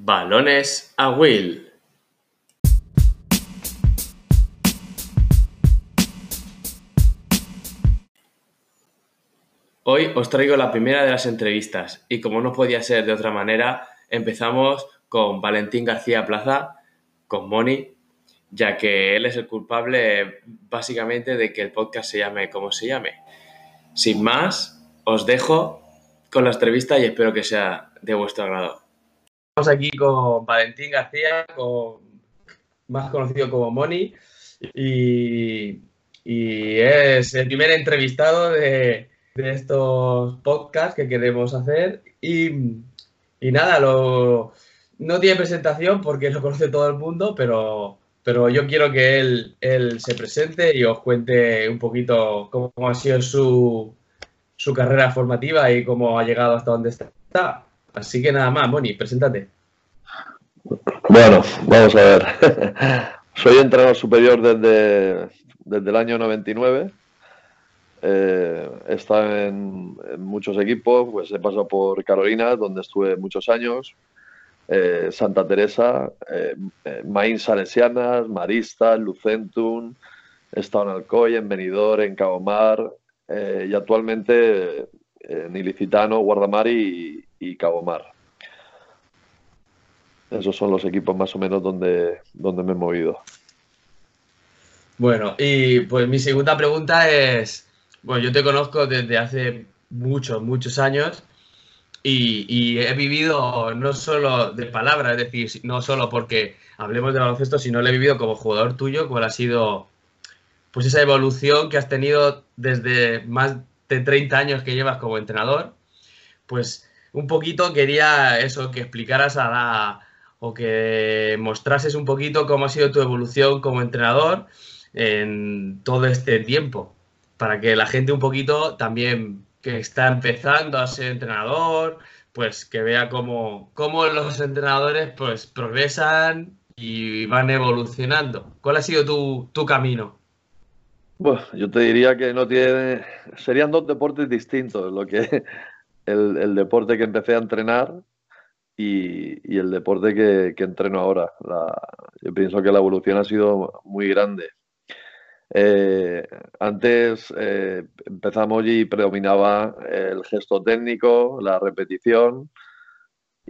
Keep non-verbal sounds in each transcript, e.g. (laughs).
Balones a Will. Hoy os traigo la primera de las entrevistas y como no podía ser de otra manera, empezamos con Valentín García Plaza, con Moni, ya que él es el culpable básicamente de que el podcast se llame como se llame. Sin más, os dejo con la entrevista y espero que sea de vuestro agrado. Estamos aquí con Valentín García, más conocido como Moni, y, es el primer entrevistado de, estos podcasts que queremos hacer. Y, nada, lo, no tiene presentación porque lo conoce todo el mundo, pero, pero yo quiero que él, él se presente y os cuente un poquito cómo ha sido su, su carrera formativa y cómo ha llegado hasta donde está. Así que nada más, Moni, preséntate. Bueno, vamos a ver. (laughs) Soy entrenador superior desde, desde el año 99. Eh, he estado en, muchos equipos, pues he pasado por Carolina, donde estuve muchos años, eh, Santa Teresa, eh, eh Maín Salesianas, Marista, Lucentum, he estado en Alcoy, en Benidorm, en Cabo Mar y actualmente en Ilicitano, Guardamar y, y Cabo Mar. Esos son los equipos más o menos donde, donde me he movido. Bueno, y pues mi segunda pregunta es, bueno, yo te conozco desde hace muchos, muchos años y, he vivido no solo de palabras, es decir, no solo porque hablemos de baloncesto, sino lo he vivido como jugador tuyo, cuál ha sido pues esa evolución que has tenido desde más de 30 años que llevas como entrenador. Pues un poquito quería eso, que explicaras a la, o que mostrases un poquito cómo ha sido tu evolución como entrenador en todo este tiempo, para que la gente un poquito también que está empezando a ser entrenador, pues que vea cómo, cómo los entrenadores pues progresan y van evolucionando. ¿Cuál ha sido tu, tu camino? Bueno, yo te diría que no tiene. Serían dos deportes distintos. Lo que el, deporte que empecé a entrenar y, el deporte que, entreno ahora. yo pienso que la evolución ha sido muy grande. Eh, antes eh, empezamos y predominaba el gesto técnico, la repetición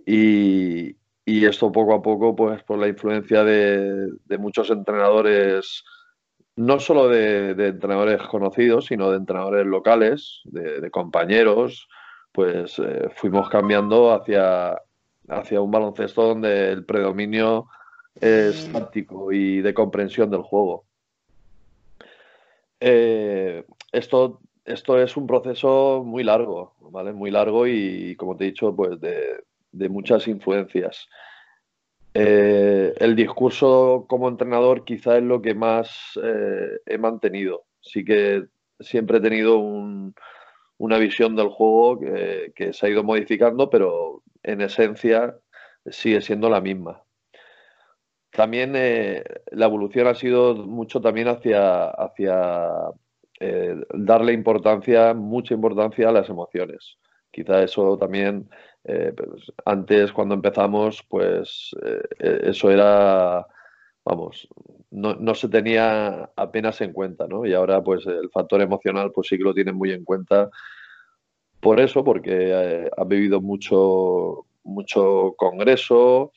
y, esto poco a poco, pues por la influencia de, muchos entrenadores, no solo de, entrenadores conocidos, sino de entrenadores locales, de, compañeros, pues eh, fuimos cambiando hacia, hacia un baloncesto donde el predominio es táctico y de comprensión del juego. Eh, esto, esto es un proceso muy largo, ¿vale? Muy largo y, como te he dicho, pues de, muchas influencias. Eh, el discurso como entrenador quizá es lo que más eh, he mantenido. Sí que siempre he tenido una visión del juego que, se ha ido modificando, pero en esencia sigue siendo la misma. También eh, la evolución ha sido mucho también hacia, hacia eh, darle importancia, mucha importancia a las emociones. Quizá eso también, eh, pues, antes cuando empezamos, pues eso era, vamos, no, no, se tenía apenas en cuenta, ¿no? Y ahora pues el factor emocional pues sí que lo tienen muy en cuenta por eso, porque ha vivido mucho, mucho congreso,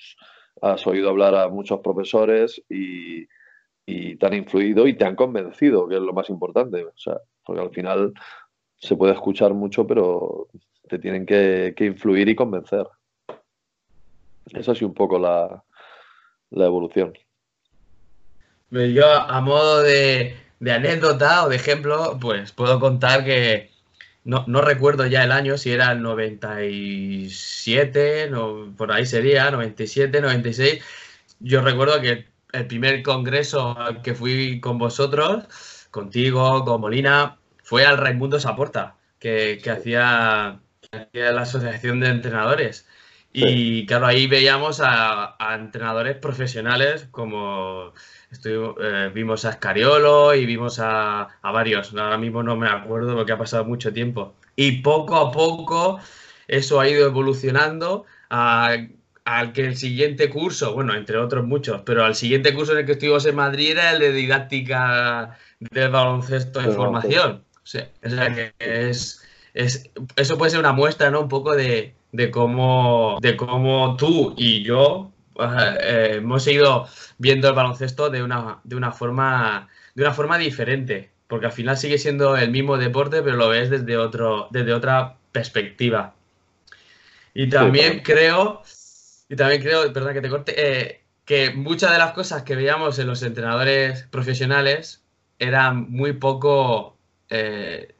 has oído hablar a muchos profesores y, te han influido y te han convencido, que es lo más importante. O sea, porque al final se puede escuchar mucho, pero te tienen que, influir y convencer. Esa es un poco la, la evolución. Yo, a modo de, de anécdota o de ejemplo, pues puedo contar que no, no, recuerdo ya el año, si era el 97, no, por ahí sería, 97, 96. Yo recuerdo que el primer congreso al que fui con vosotros, contigo, con Molina, fue al Raimundo Saporta, que, que hacía, la Asociación de Entrenadores. Y claro, ahí veíamos a, a entrenadores profesionales como eh, vimos a Escariolo y vimos a, varios. Ahora mismo no me acuerdo porque ha pasado mucho tiempo. Y poco a poco eso ha ido evolucionando a, al que el siguiente curso, bueno, entre otros muchos, pero al siguiente curso en el que estuvimos en Madrid era el de didáctica del baloncesto de formación. O sea, que es, es, eso puede ser una muestra, ¿no? Un poco de, de, cómo, de cómo tú y yo eh, hemos ido viendo el baloncesto de una, de una forma de una forma diferente, porque al final sigue siendo el mismo deporte, pero lo ves desde otro, desde otra perspectiva. Y también creo, y también creo, perdón que te corte, eh, que muchas de las cosas que veíamos en los entrenadores profesionales eran muy poco eh,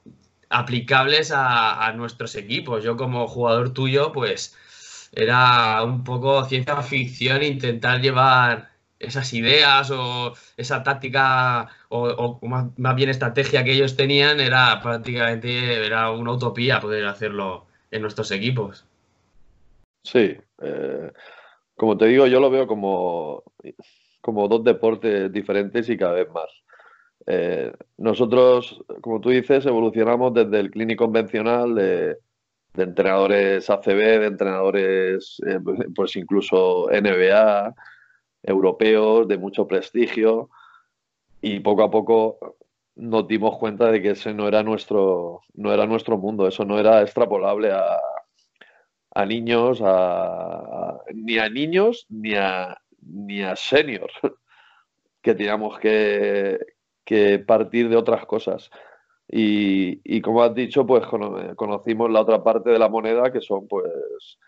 aplicables a, nuestros equipos. Yo como jugador tuyo, pues era un poco ciencia ficción intentar llevar esas ideas o esa táctica o, más, bien estrategia que ellos tenían era prácticamente era una utopía poder hacerlo en nuestros equipos. Sí, eh, como te digo, yo lo veo como, como dos deportes diferentes y cada vez más. Eh, nosotros, como tú dices, evolucionamos desde el clínico convencional de, entrenadores ACB, de entrenadores, eh, pues incluso NBA, europeos, de mucho prestigio, y poco a poco nos dimos cuenta de que ese no era nuestro, no era nuestro mundo, eso no era extrapolable a, niños, ni a niños ni a, ni a seniors, (laughs) que teníamos que, que partir de otras cosas. Y, como has dicho, pues conocimos la otra parte de la moneda, que son pues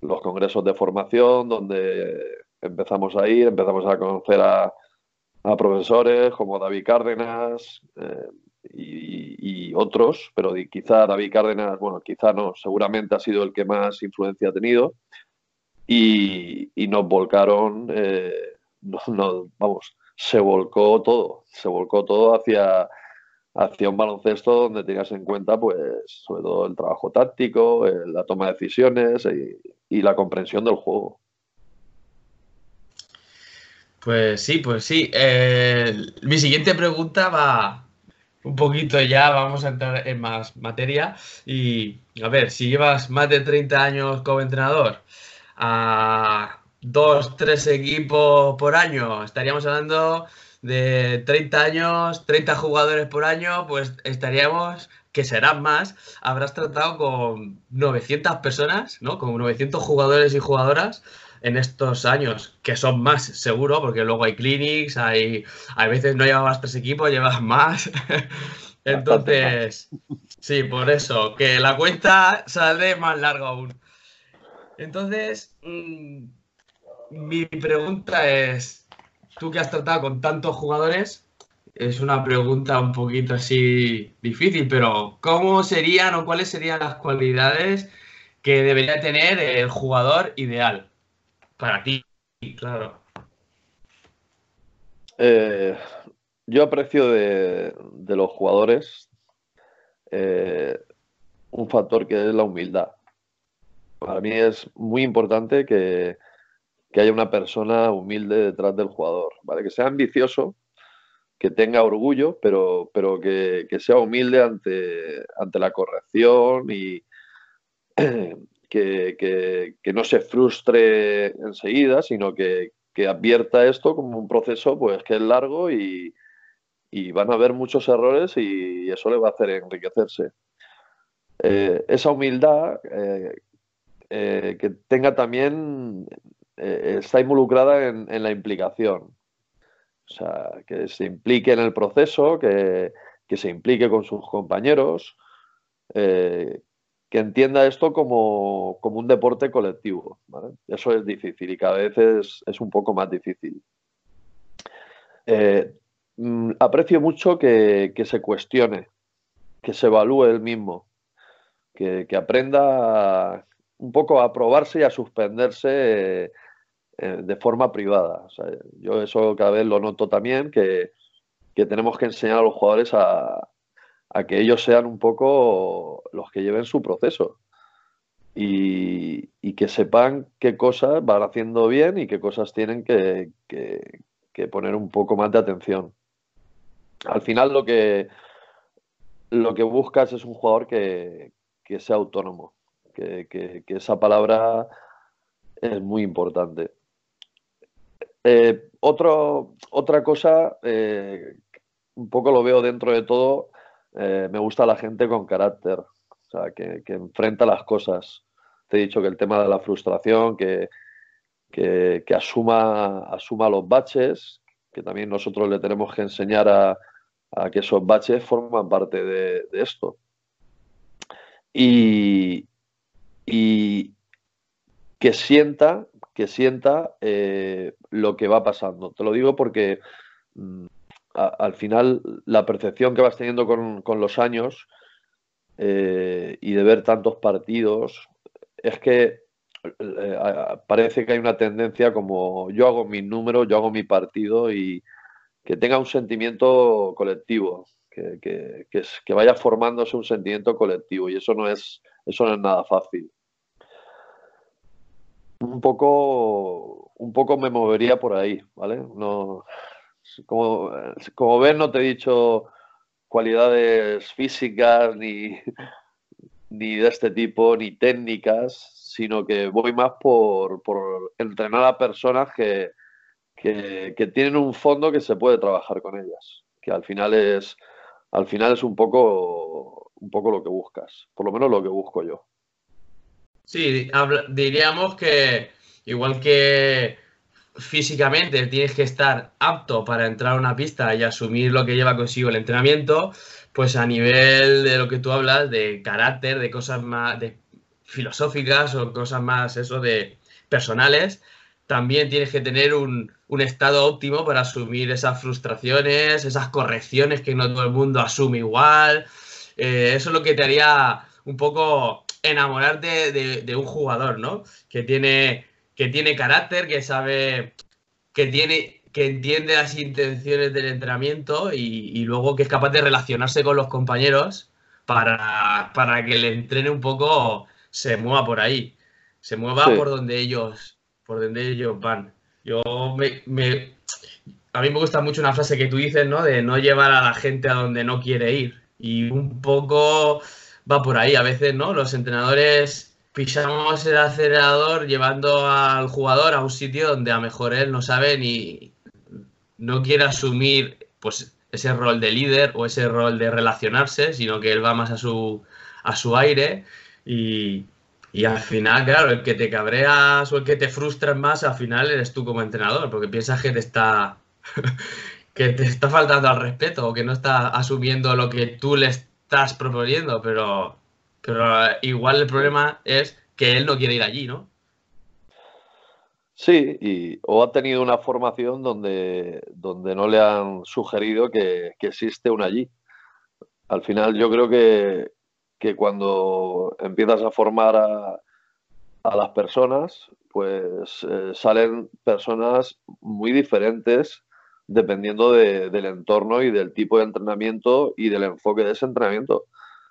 los congresos de formación, donde empezamos a ir, empezamos a conocer a, profesores como David Cárdenas eh, y, otros, pero quizá David Cárdenas, bueno, quizá no, seguramente ha sido el que más influencia ha tenido y, nos volcaron, eh, (laughs) vamos, se volcó todo, se volcó todo hacia, hacia un baloncesto donde tenías en cuenta, pues, sobre todo el trabajo táctico, la toma de decisiones y, la comprensión del juego. Pues sí, pues sí. Eh, mi siguiente pregunta va un poquito ya, vamos a entrar en más materia. Y a ver, si llevas más de 30 años como entrenador, a dos, tres equipos por año, estaríamos hablando de 30 años, 30 jugadores por año, pues estaríamos, que serán más, habrás tratado con 900 personas, ¿no? Con 900 jugadores y jugadoras en estos años, que son más seguro, porque luego hay clinics, hay, a veces no llevabas tres equipos, llevas más. (laughs) Entonces, sí, por eso, que la cuenta sale más larga aún. Entonces, mm, mi pregunta es, tú que has tratado con tantos jugadores, es una pregunta un poquito así difícil, pero ¿cómo serían o cuáles serían las cualidades que debería tener el jugador ideal para ti? Claro. Eh, yo aprecio de, los jugadores eh, un factor que es la humildad. Para mí es muy importante que, que haya una persona humilde detrás del jugador, ¿vale? Que sea ambicioso, que tenga orgullo, pero, pero que, sea humilde ante, ante la corrección y (clears throat) que, no se frustre enseguida, sino que, advierta esto como un proceso pues que es largo y, van a haber muchos errores y eso le va a hacer enriquecerse. Eh, esa humildad eh, eh, que tenga también eh, está involucrada en, la implicación. O sea, que se implique en el proceso, que, se implique con sus compañeros, eh, que entienda esto como, un deporte colectivo. Eso es difícil y cada vez es, un poco más difícil. Eh, mm, aprecio mucho que, se cuestione, que se evalúe el mismo, que, que aprenda un poco a probarse y a suspenderse eh, de forma privada. yo eso cada vez lo noto también, que, tenemos que enseñar a los jugadores a, que ellos sean un poco los que lleven su proceso. Y, que sepan qué cosas van haciendo bien y qué cosas tienen que, poner un poco más de atención. Al final lo que, lo que buscas es un jugador que, sea autónomo, que, esa palabra es muy importante. Eh, otra cosa, eh, un poco lo veo dentro de todo, eh, me gusta la gente con carácter, o sea, que, enfrenta las cosas. Te he dicho que el tema de la frustración, que, que, asuma, asuma los baches, que también nosotros le tenemos que enseñar a, que esos baches forman parte de, esto. Y, y, que sienta, que sienta eh, lo que va pasando. Te lo digo porque mm, al final la percepción que vas teniendo con, los años eh, y de ver tantos partidos es que eh, parece que hay una tendencia como yo hago mis números, yo hago mi partido y que tenga un sentimiento colectivo, que, que, que, vaya formándose un sentimiento colectivo y eso no es, eso no es nada fácil un poco, un poco me movería por ahí, ¿vale? No, como, como ves, no te he dicho cualidades físicas ni, ni de este tipo, ni técnicas, sino que voy más por, por entrenar a personas que, que, que, tienen un fondo que se puede trabajar con ellas, que al final es, al final es un poco, un poco lo que buscas, por lo menos lo que busco yo. Sí, diríamos que igual que físicamente tienes que estar apto para entrar a una pista y asumir lo que lleva consigo el entrenamiento, pues a nivel de lo que tú hablas, de carácter, de cosas más filosóficas o cosas más eso de personales, también tienes que tener un, estado óptimo para asumir esas frustraciones, esas correcciones que no todo el mundo asume igual. Eh, eso es lo que te haría un poco enamorarte de, un jugador, ¿no? Que tiene, que tiene carácter, que sabe, que tiene, que entiende las intenciones del entrenamiento y, luego que es capaz de relacionarse con los compañeros para, para, que le entrene un poco, se mueva por ahí, se mueva por donde ellos, por donde ellos van. Yo me, me, a mí me gusta mucho una frase que tú dices, ¿no? De no llevar a la gente a donde no quiere ir. Y un poco va por ahí. A veces, ¿no? Los entrenadores pisamos el acelerador llevando al jugador a un sitio donde a lo mejor él no sabe ni no quiere asumir pues ese rol de líder o ese rol de relacionarse, sino que él va más a su, a su aire y, y al final, claro, el que te cabreas o el que te frustras más, al final eres tú como entrenador, porque piensas que te está (laughs) que te está faltando al respeto o que no está asumiendo lo que tú le estás proponiendo, pero, pero igual el problema es que él no quiere ir allí, ¿no? Sí, y, o ha tenido una formación donde, donde no le han sugerido que, existe un allí. Al final yo creo que, que cuando empiezas a formar a, a las personas, pues eh, salen personas muy diferentes dependiendo del entorno y del tipo de entrenamiento y del enfoque de ese entrenamiento.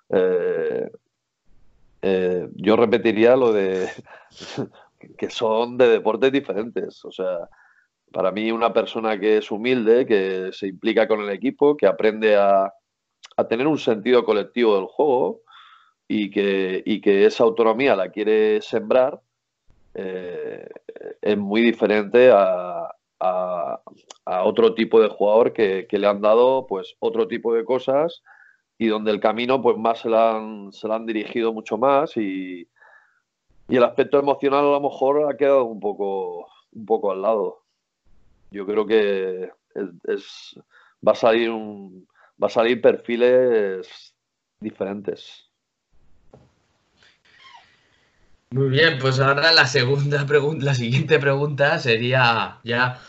Eh, eh, yo repetiría lo de (laughs) que son de deportes diferentes. O sea, para mí una persona que es humilde, que se implica con el equipo, que aprende a, tener un sentido colectivo del juego y que, que esa autonomía la quiere sembrar, eh, es muy diferente a, a, otro tipo de jugador que, le han dado pues otro tipo de cosas y donde el camino pues más se la han, se han dirigido mucho más y, y, el aspecto emocional a lo mejor ha quedado un poco, un poco al lado. Yo creo que es, va a salir un, va a salir perfiles diferentes. Muy bien, pues ahora la segunda (laughs) pregunta, la siguiente pregunta sería ya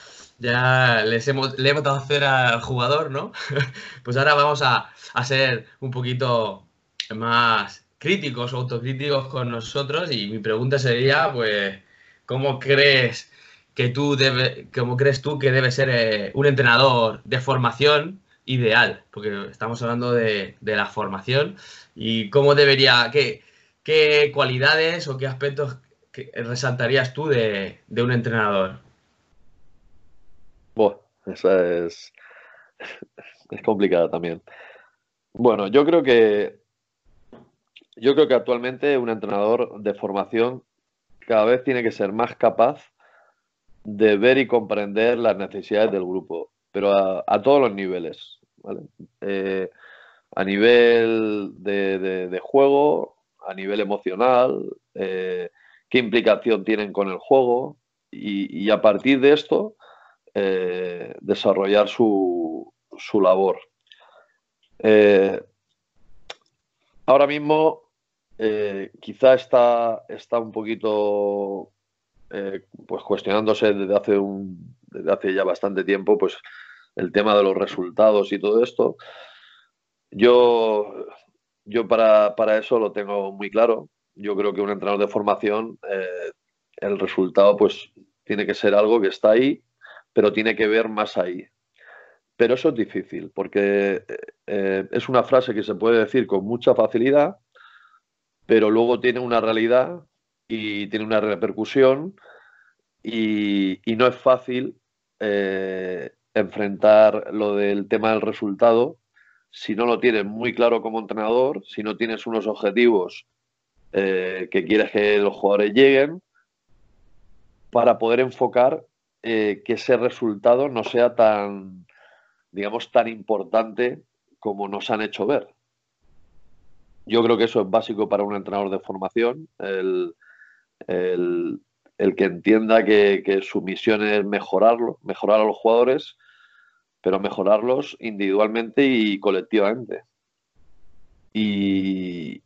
ya les hemos, le hemos dado a hacer al jugador, ¿no? (laughs) pues ahora vamos a, ser un poquito más críticos o autocríticos con nosotros y mi pregunta sería, pues, ¿cómo crees que tú debe, cómo crees tú que debe ser eh, un entrenador de formación ideal? Porque estamos hablando de, la formación y cómo debería, qué, qué cualidades o qué aspectos resaltarías tú de, de un entrenador. Bueno, esa es, (laughs) es complicada también. Bueno, yo creo que yo creo que actualmente un entrenador de formación cada vez tiene que ser más capaz de ver y comprender las necesidades del grupo, pero a, todos los niveles. Eh, a nivel de, juego, a nivel emocional, eh, qué implicación tienen con el juego y, a partir de esto eh, desarrollar su, su labor. ahora mismo quizá está, está un poquito eh, pues cuestionándose desde hace, un, desde hace ya bastante tiempo pues el tema de los resultados y todo esto. Yo, yo para, eso lo tengo muy claro. Yo creo que un entrenador de formación, eh, el resultado pues tiene que ser algo que está ahí, pero tiene que ver más ahí. Pero eso es difícil, porque eh, es una frase que se puede decir con mucha facilidad, pero luego tiene una realidad y tiene una repercusión y, no es fácil eh, enfrentar lo del tema del resultado si no lo tienes muy claro como entrenador, si no tienes unos objetivos eh, que quieres que los jugadores lleguen, para poder enfocar eh, que ese resultado no sea tan, digamos, tan importante como nos han hecho ver. Yo creo que eso es básico para un entrenador de formación, el, el, que entienda que, su misión es mejorarlo, mejorar a los jugadores, pero mejorarlos individualmente y colectivamente. Y,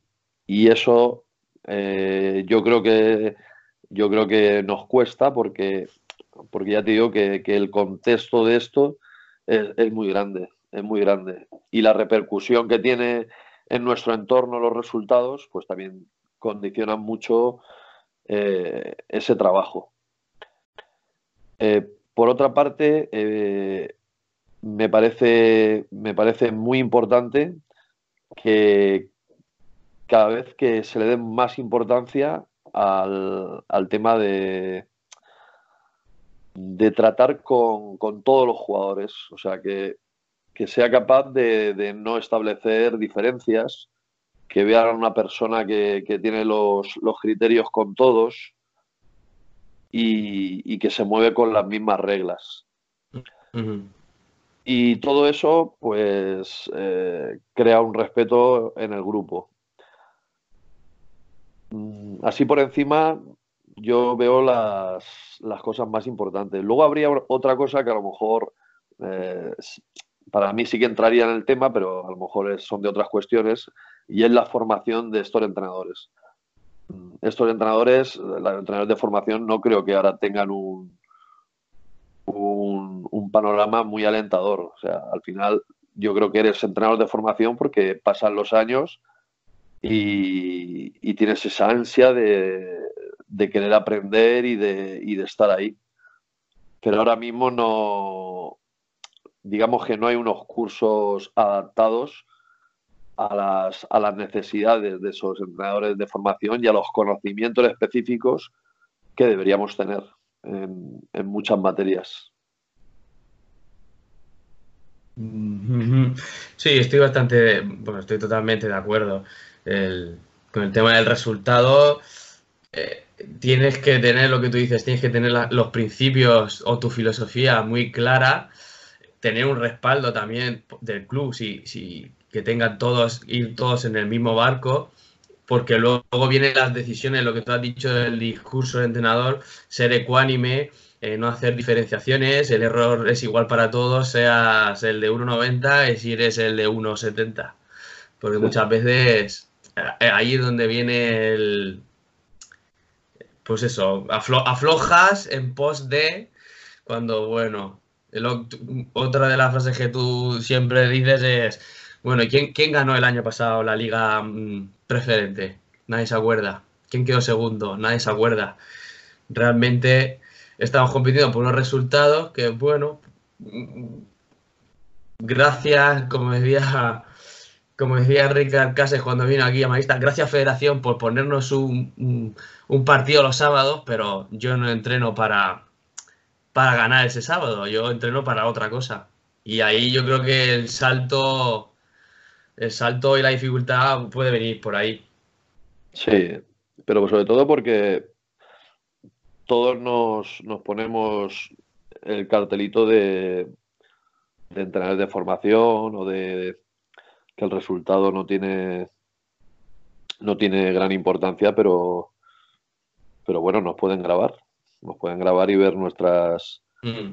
eso eh, yo creo que yo creo que nos cuesta porque, porque ya te digo que, el contexto de esto es, muy grande, es muy grande. Y la repercusión que tiene en nuestro entorno los resultados, pues también condicionan mucho eh, ese trabajo. Eh, por otra parte, me, parece, me parece muy importante que cada vez que se le dé más importancia al, tema de, de tratar con, todos los jugadores, o sea, que, sea capaz de, no establecer diferencias, que vean a una persona que, tiene los, criterios con todos y, que se mueve con las mismas reglas. Y todo eso, pues, eh, crea un respeto en el grupo. Mm, así por encima, yo veo las, cosas más importantes. Luego habría otra cosa que a lo mejor eh, para mí sí que entraría en el tema, pero a lo mejor son de otras cuestiones, y es la formación de estos entrenadores. Estos entrenadores, los entrenadores de formación, no creo que ahora tengan un, un, panorama muy alentador. O sea, al final yo creo que eres entrenador de formación porque pasan los años y, tienes esa ansia de, querer aprender y de, y de estar ahí. Pero ahora mismo no, digamos que no hay unos cursos adaptados a las, a las necesidades de esos entrenadores de formación y a los conocimientos específicos que deberíamos tener en, muchas materias. Sí, estoy bastante, bueno, estoy totalmente de acuerdo. con el tema del resultado, eh, tienes que tener lo que tú dices, tienes que tener los principios o tu filosofía muy clara, tener un respaldo también del club, si, si que tengan todos, ir todos en el mismo barco, porque luego vienen las decisiones, lo que tú has dicho del discurso del entrenador, ser ecuánime, eh, no hacer diferenciaciones, el error es igual para todos, seas el de 1,90 y si eres el de 1,70. Porque muchas veces eh, ahí es donde viene el... Pues eso, aflojas en pos de cuando, bueno, otra de las frases que tú siempre dices es bueno, ¿y quién, ganó el año pasado la liga mm, preferente? Nadie se acuerda. ¿Quién quedó segundo? Nadie se acuerda. Realmente estamos compitiendo por unos resultados que, bueno, gracias, como decía, como decía Ricard Cases cuando vino aquí a Magista, gracias Federación por ponernos un, un, partido los sábados, pero yo no entreno para, para ganar ese sábado, yo entreno para otra cosa. Y ahí yo creo que el salto el salto y la dificultad puede venir por ahí. Sí, pero sobre todo porque todos nos, nos ponemos el cartelito de, de entrenadores de formación o de que el resultado no tiene no tiene gran importancia, pero pero bueno, nos pueden grabar, nos pueden grabar y ver nuestras mm.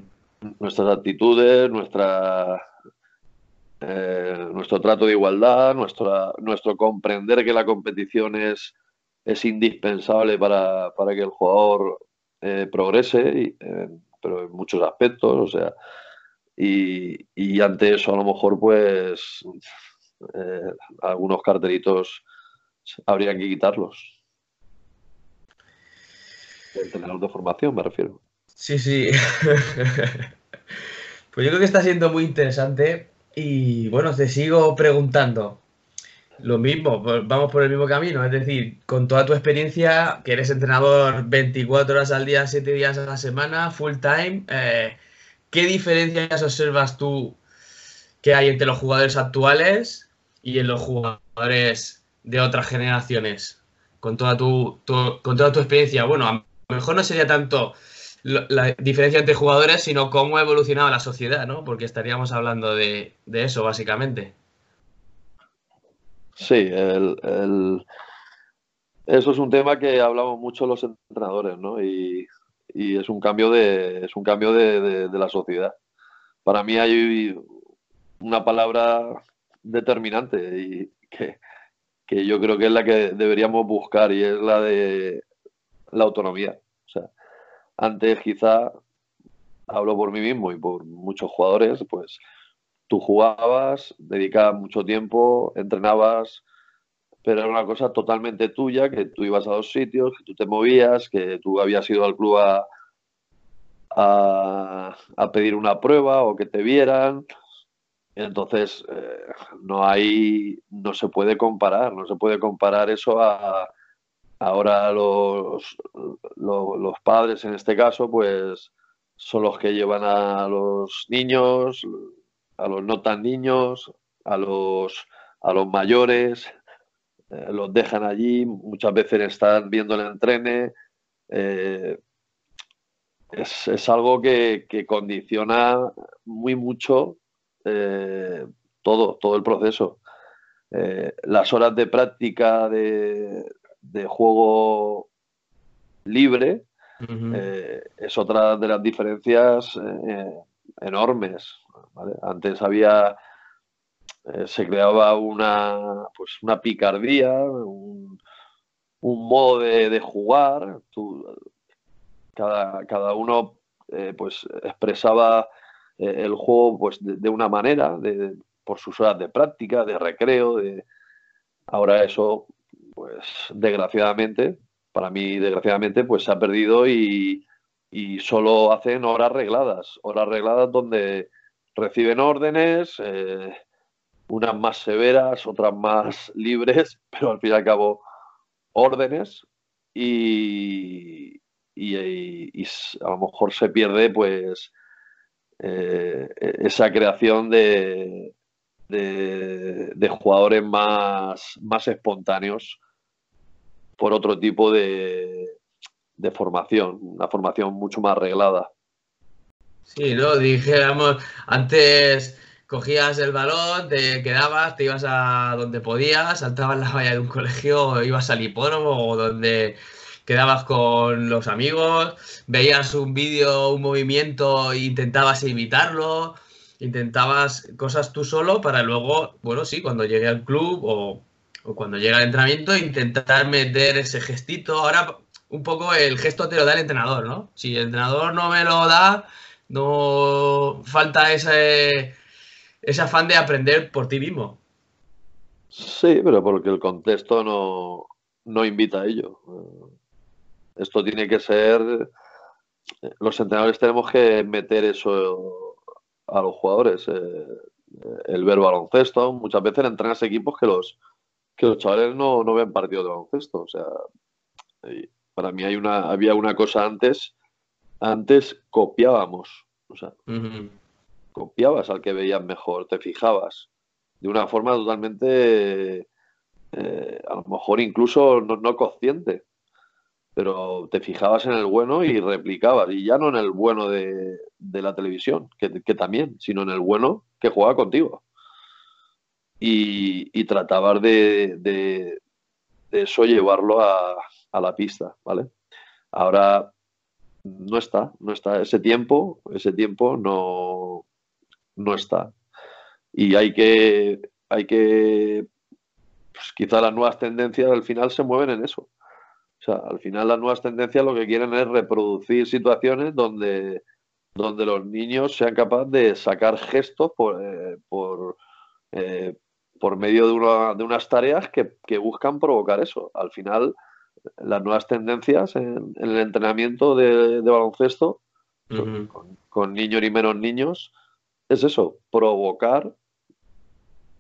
nuestras actitudes, nuestra eh, nuestro trato de igualdad, nuestro comprender que la competición es, es indispensable para, para que el jugador eh, progrese, y, eh, pero en muchos aspectos, o sea, y, y ante eso a lo mejor pues algunos cartelitos habría que quitarlos. El entrenador de formación me refiero. Sí, sí. (laughs) pues yo creo que está siendo muy interesante y bueno, te sigo preguntando. Lo mismo, vamos por el mismo camino, es decir, con toda tu experiencia, que eres entrenador 24 horas al día, 7 días a la semana, full time, eh, ¿qué diferencias observas tú que hay entre los jugadores actuales y en los jugadores de otras generaciones? Con toda tu, con toda tu experiencia, bueno, a lo mejor no sería tanto la diferencia entre jugadores, sino cómo ha evolucionado la sociedad, ¿no? Porque estaríamos hablando de, eso, básicamente. Sí, el, eso es un tema que hablamos mucho los entrenadores, ¿no? Y, es un cambio de es un cambio de, la sociedad. Para mí hay una palabra determinante y que, que yo creo que es la que deberíamos buscar y es la de la autonomía. Antes quizá, hablo por mí mismo y por muchos jugadores, pues tú jugabas, dedicabas mucho tiempo, entrenabas, pero era una cosa totalmente tuya, que tú ibas a dos sitios, que tú te movías, que tú habías ido al club a, a, pedir una prueba o que te vieran. Entonces, eh, no hay, no se puede comparar, no se puede comparar eso a, Ahora los, los, padres, en este caso, pues son los que llevan a los niños, a los no tan niños, a los, a los mayores, eh, los dejan allí, muchas veces están viendo el entrene. Eh, es, algo que, condiciona muy mucho eh, todo, todo el proceso. las horas de práctica de, de juego libre eh, es otra de las diferencias eh, enormes. Antes había, eh, se creaba una, pues una picardía, un, modo de, jugar. cada, cada, uno pues expresaba el juego pues de, una manera, de, por sus horas de práctica, de recreo. De... Ahora eso pues desgraciadamente, para mí desgraciadamente, pues se ha perdido y, solo hacen horas regladas, horas regladas donde reciben órdenes, eh, unas más severas, otras más (laughs) libres, pero al fin y al cabo órdenes y, a lo mejor se pierde pues eh, esa creación de, de, jugadores más, más espontáneos por otro tipo de, de formación, una formación mucho más arreglada. Sí, ¿no? Dijéramos, antes cogías el balón, te quedabas, te ibas a donde podías, saltabas la valla de un colegio, ibas al hipódromo o donde quedabas con los amigos, veías un vídeo, un movimiento intentabas imitarlo intentabas cosas tú solo para luego, bueno, sí, cuando llegue al club o, cuando llegue al entrenamiento, intentar meter ese gestito. Ahora, un poco el gesto te lo da el entrenador, ¿no? Si el entrenador no me lo da, no falta ese, ese afán de aprender por ti mismo. Sí, pero porque el contexto no, no invita a ello. Esto tiene que ser. Los entrenadores tenemos que meter eso a los jugadores eh, el ver baloncesto. Muchas veces entrenas equipos que los, que los chavales no, no ven partidos de baloncesto. O sea, para mí hay una, había una cosa antes. Antes copiábamos. O sea, copiabas al que veías mejor, te fijabas. De una forma totalmente, eh, a lo mejor incluso no, no consciente. pero te fijabas en el bueno y replicabas, y ya no en el bueno de, la televisión, que, también, sino en el bueno que juega contigo. Y, y tratabas de, eso llevarlo a, a, la pista, ¿vale? Ahora no está, no está. Ese tiempo, ese tiempo no, no está. Y hay que, hay que, pues quizá las nuevas tendencias al final se mueven en eso. O sea, al final las nuevas tendencias lo que quieren es reproducir situaciones donde, donde los niños sean capaces de sacar gestos por, eh, por, eh, por medio de, una, de, unas tareas que, que, buscan provocar eso. Al final, las nuevas tendencias en, el entrenamiento de, baloncesto, con, niños y menos niños, es eso, provocar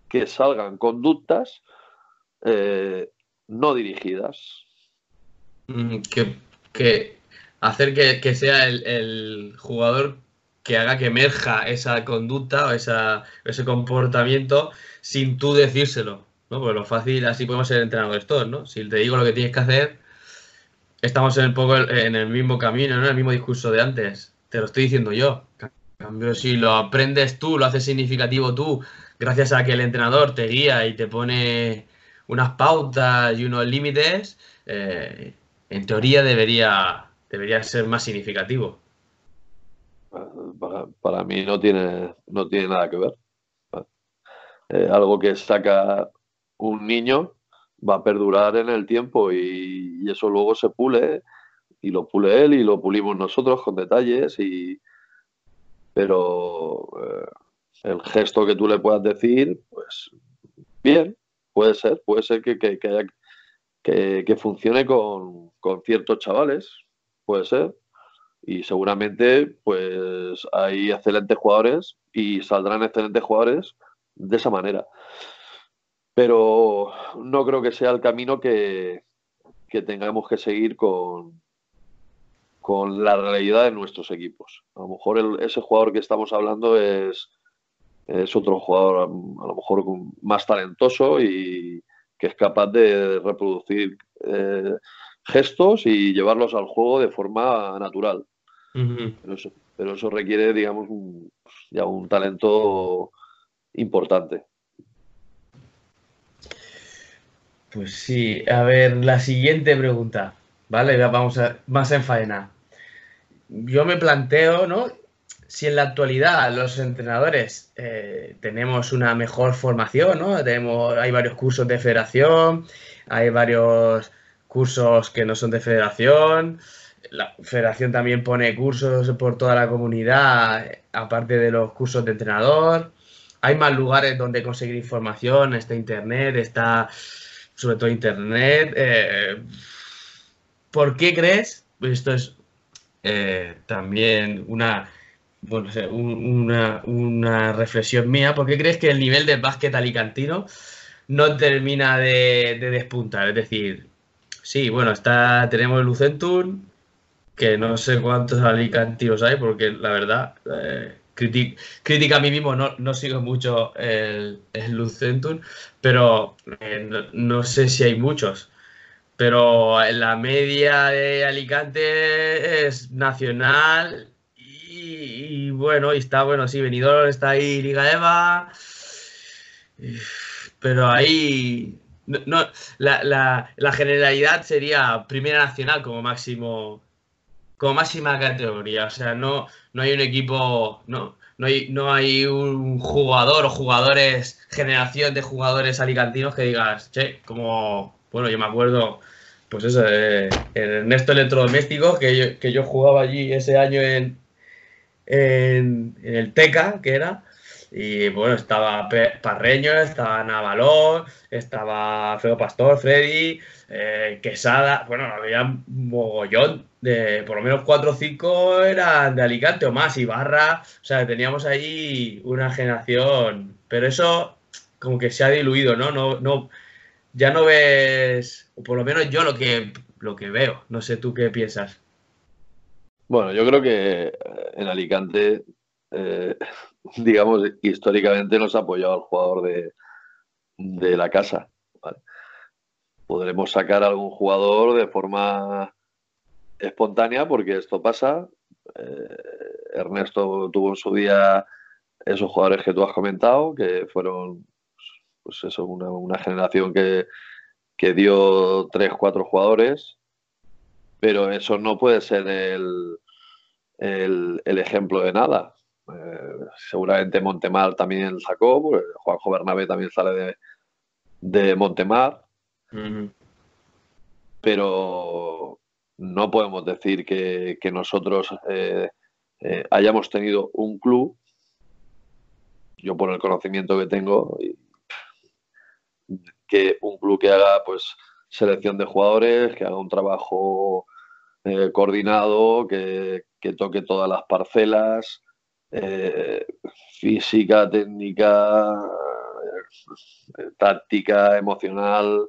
que salgan conductas eh, no dirigidas. Mm, que, hacer que, sea el, jugador que haga que emerja esa conducta o ese comportamiento sin tú decírselo. ¿no? Pues lo fácil, así podemos ser entrenadores todos, ¿no? Si te digo lo que tienes que hacer, estamos en, poco en el mismo camino, ¿no? En el mismo discurso de antes. Te lo estoy diciendo yo. Cambio, si lo aprendes tú, lo haces significativo tú, gracias a que el entrenador te guía y te pone unas pautas y unos límites, eh, en teoría debería, debería ser más significativo. Para, mí no tiene, no tiene nada que ver. Eh, algo que saca un niño va a perdurar en el tiempo y, eso luego se pule y lo pule él y lo pulimos nosotros con detalles y pero eh, el gesto que tú le puedas decir pues bien puede ser puede ser que, que, que, funcione con, con, ciertos chavales puede ser y seguramente pues hay excelentes jugadores y saldrán excelentes jugadores de esa manera pero no creo que sea el camino que, tengamos que seguir con, con la realidad de nuestros equipos. A lo mejor ese jugador que estamos hablando es, es otro jugador a lo mejor más talentoso y que es capaz de reproducir eh, gestos y llevarlos al juego de forma natural. Pero, eso, pero, eso, requiere, digamos, ya un talento importante. Pues sí, a ver, la siguiente pregunta, ¿vale? Vamos a, más en faena. Yo me planteo, ¿no? Si en la actualidad los entrenadores eh, tenemos una mejor formación, ¿no? Tenemos, hay varios cursos de federación, hay varios cursos que no son de federación, la federación también pone cursos por toda la comunidad, aparte de los cursos de entrenador. Hay más lugares donde conseguir información, está internet, está sobre todo Internet. Eh, ¿Por qué crees? Esto es eh, también una, bueno, una, una, reflexión mía. ¿Por qué crees que el nivel de básquet alicantino no termina de, despuntar? Es decir, sí, bueno, está, tenemos el Lucentum, que no sé cuántos alicantinos hay, porque la verdad, eh, crítica a mí mismo, no, no sigo mucho el, el Lucentum, pero eh, no, sé si hay muchos. Pero la media de Alicante es nacional y, bueno, y está bueno, sí, Benidorm está ahí, Liga Eva, pero ahí no, la, la, la, generalidad sería Primera Nacional como máximo, como máxima categoría. O sea, no, no hay un equipo, no, no hay, no hay un jugador o jugadores, generación de jugadores alicantinos que digas, che, como, bueno, yo me acuerdo, pues eso, Ernesto Electrodomésticos, que yo, que yo jugaba allí ese año en, en, el Teca, que era, y bueno, estaba Parreño, estaba Navalón, estaba Feo Pastor, Freddy, eh, Quesada, bueno, había mogollón de, por lo menos 4 o 5 eran de Alicante o más, y Barra, o sea, teníamos ahí una generación, pero eso como que se ha diluido, ¿no? No, no, ya no ves, o por lo menos yo lo que, lo que veo, no sé tú qué piensas. Bueno, yo creo que eh, en Alicante, eh, (laughs) digamos, históricamente nos ha apoyado al jugador de, de la casa podremos sacar algún jugador de forma espontánea porque esto pasa. Eh, Ernesto tuvo en su día esos jugadores que tú has comentado, que fueron, pues eso, una, generación que, dio tres, cuatro jugadores, pero eso no puede ser el, el, ejemplo de nada. Eh, seguramente Montemar también sacó, pues Juanjo Bernabé también sale de, de Montemar, pero no podemos decir que, nosotros eh, eh, hayamos tenido un club, yo por el conocimiento que tengo, que un club que haga pues selección de jugadores, que haga un trabajo eh, coordinado, que, toque todas las parcelas, física, técnica, táctica, emocional,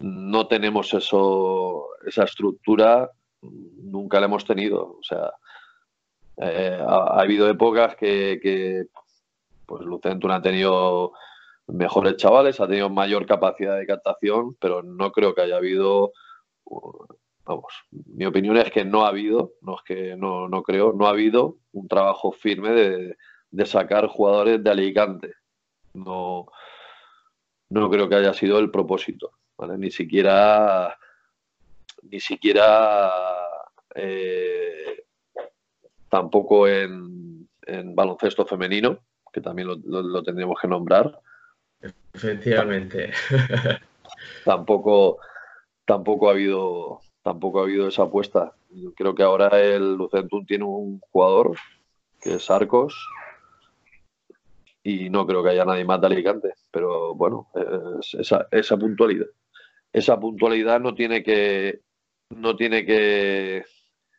no tenemos eso, esa estructura, nunca la hemos tenido. O sea, eh, ha, habido épocas que, pues Lucentum ha tenido mejores chavales, ha tenido mayor capacidad de captación, pero no creo que haya habido, vamos, mi opinión es que no ha habido, no es que no, no creo, no ha habido un trabajo firme de, de sacar jugadores de Alicante. No, no creo que haya sido el propósito. Ni siquiera, ni siquiera eh, tampoco en, baloncesto femenino, que también lo, tendríamos que nombrar. Efectivamente. (laughs) tampoco, tampoco ha habido, tampoco ha habido esa apuesta. Creo que ahora el Lucentum tiene un jugador que es Arcos, y no creo que haya nadie más de Alicante, pero bueno, esa, esa puntualidad esa puntualidad no tiene que, no tiene que,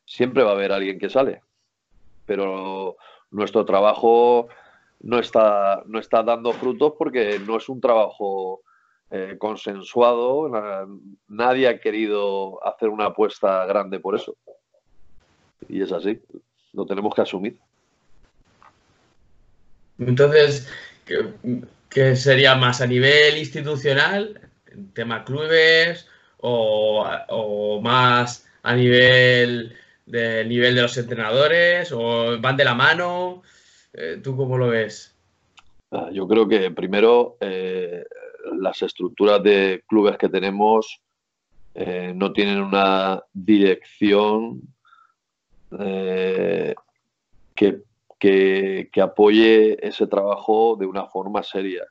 siempre va a haber alguien que sale, pero nuestro trabajo no está, no está dando frutos porque no es un trabajo eh, consensuado, nadie ha querido hacer una apuesta grande por eso. Y es así, lo tenemos que asumir. Entonces, qué sería más a nivel institucional? Tema clubes o, más a nivel del nivel de los entrenadores o van de la mano? Eh, ¿Tú cómo lo ves? Ah, yo creo que primero eh, las estructuras de clubes que tenemos eh, no tienen una dirección que, que, apoye ese trabajo de una forma seria.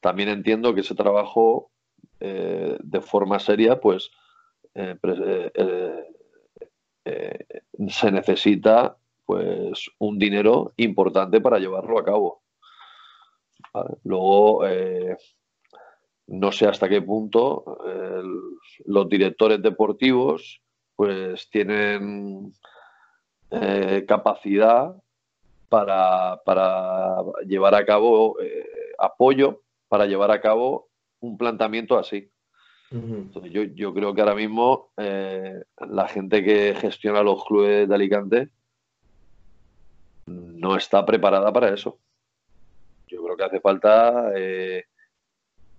También entiendo que ese trabajo eh, de forma seria, pues eh, eh, se necesita pues un dinero importante para llevarlo a cabo. Luego, no sé hasta qué punto los directores deportivos pues tienen capacidad para, para, llevar a cabo apoyo para llevar a cabo un planteamiento así. Entonces, yo, creo que ahora mismo eh, la gente que gestiona los clubes de Alicante no está preparada para eso. Yo creo que hace falta eh,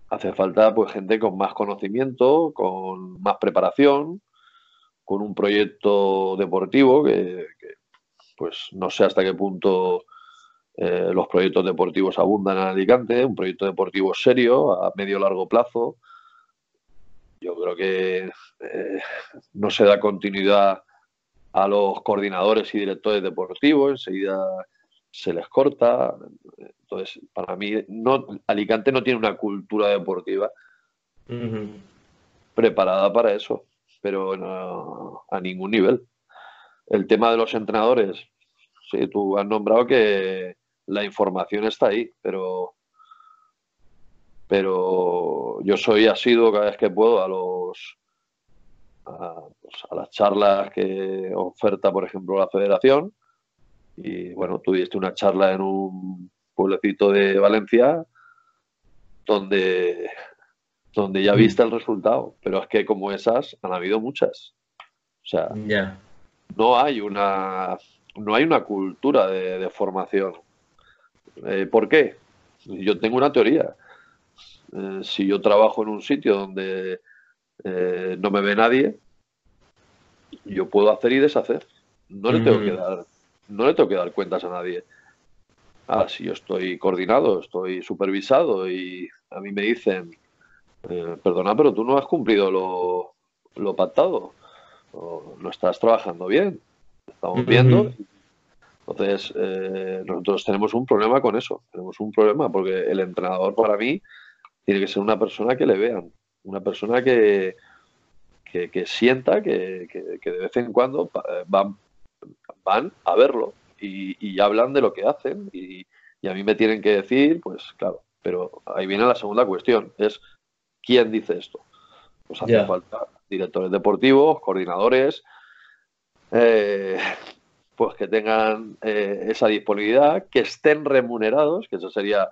hace falta pues gente con más conocimiento, con más preparación, con un proyecto deportivo que pues no sé hasta qué punto eh, los proyectos deportivos abundan en Alicante, un proyecto deportivo serio, a medio largo plazo. Yo creo que eh, no se da continuidad a los coordinadores y directores deportivos, enseguida se les corta. Entonces, para mí, no, Alicante no tiene una cultura deportiva preparada para eso, pero a ningún nivel. El tema de los entrenadores, sí, tú has nombrado que la información está ahí, pero pero yo soy asiduo cada vez que puedo a los a, pues, las charlas que oferta, por ejemplo, la Federación. Y bueno, tuviste una charla en un pueblecito de Valencia donde, donde ya viste el resultado. Pero es que como esas han habido muchas. O sea, no hay una no hay una cultura de formación. Eh, ¿Por qué? Yo tengo una teoría. Eh, si yo trabajo en un sitio donde eh, no me ve nadie, yo puedo hacer y deshacer. No le tengo que dar, no le tengo que dar cuentas a nadie. Ah, si yo estoy coordinado, estoy supervisado y a mí me dicen, perdona, pero tú no has cumplido lo, lo pactado, o no estás trabajando bien, estamos viendo. Entonces, eh, nosotros tenemos un problema con eso, tenemos un problema porque el entrenador para mí tiene que ser una persona que le vean, una persona que, que, sienta que, que, de vez en cuando eh, van, van a verlo y, y, hablan de lo que hacen y, y, a mí me tienen que decir, pues claro, pero ahí viene la segunda cuestión, es quién dice esto. Pues hace falta directores deportivos, coordinadores, eh, pues que tengan eh, esa disponibilidad, que estén remunerados, que eso sería,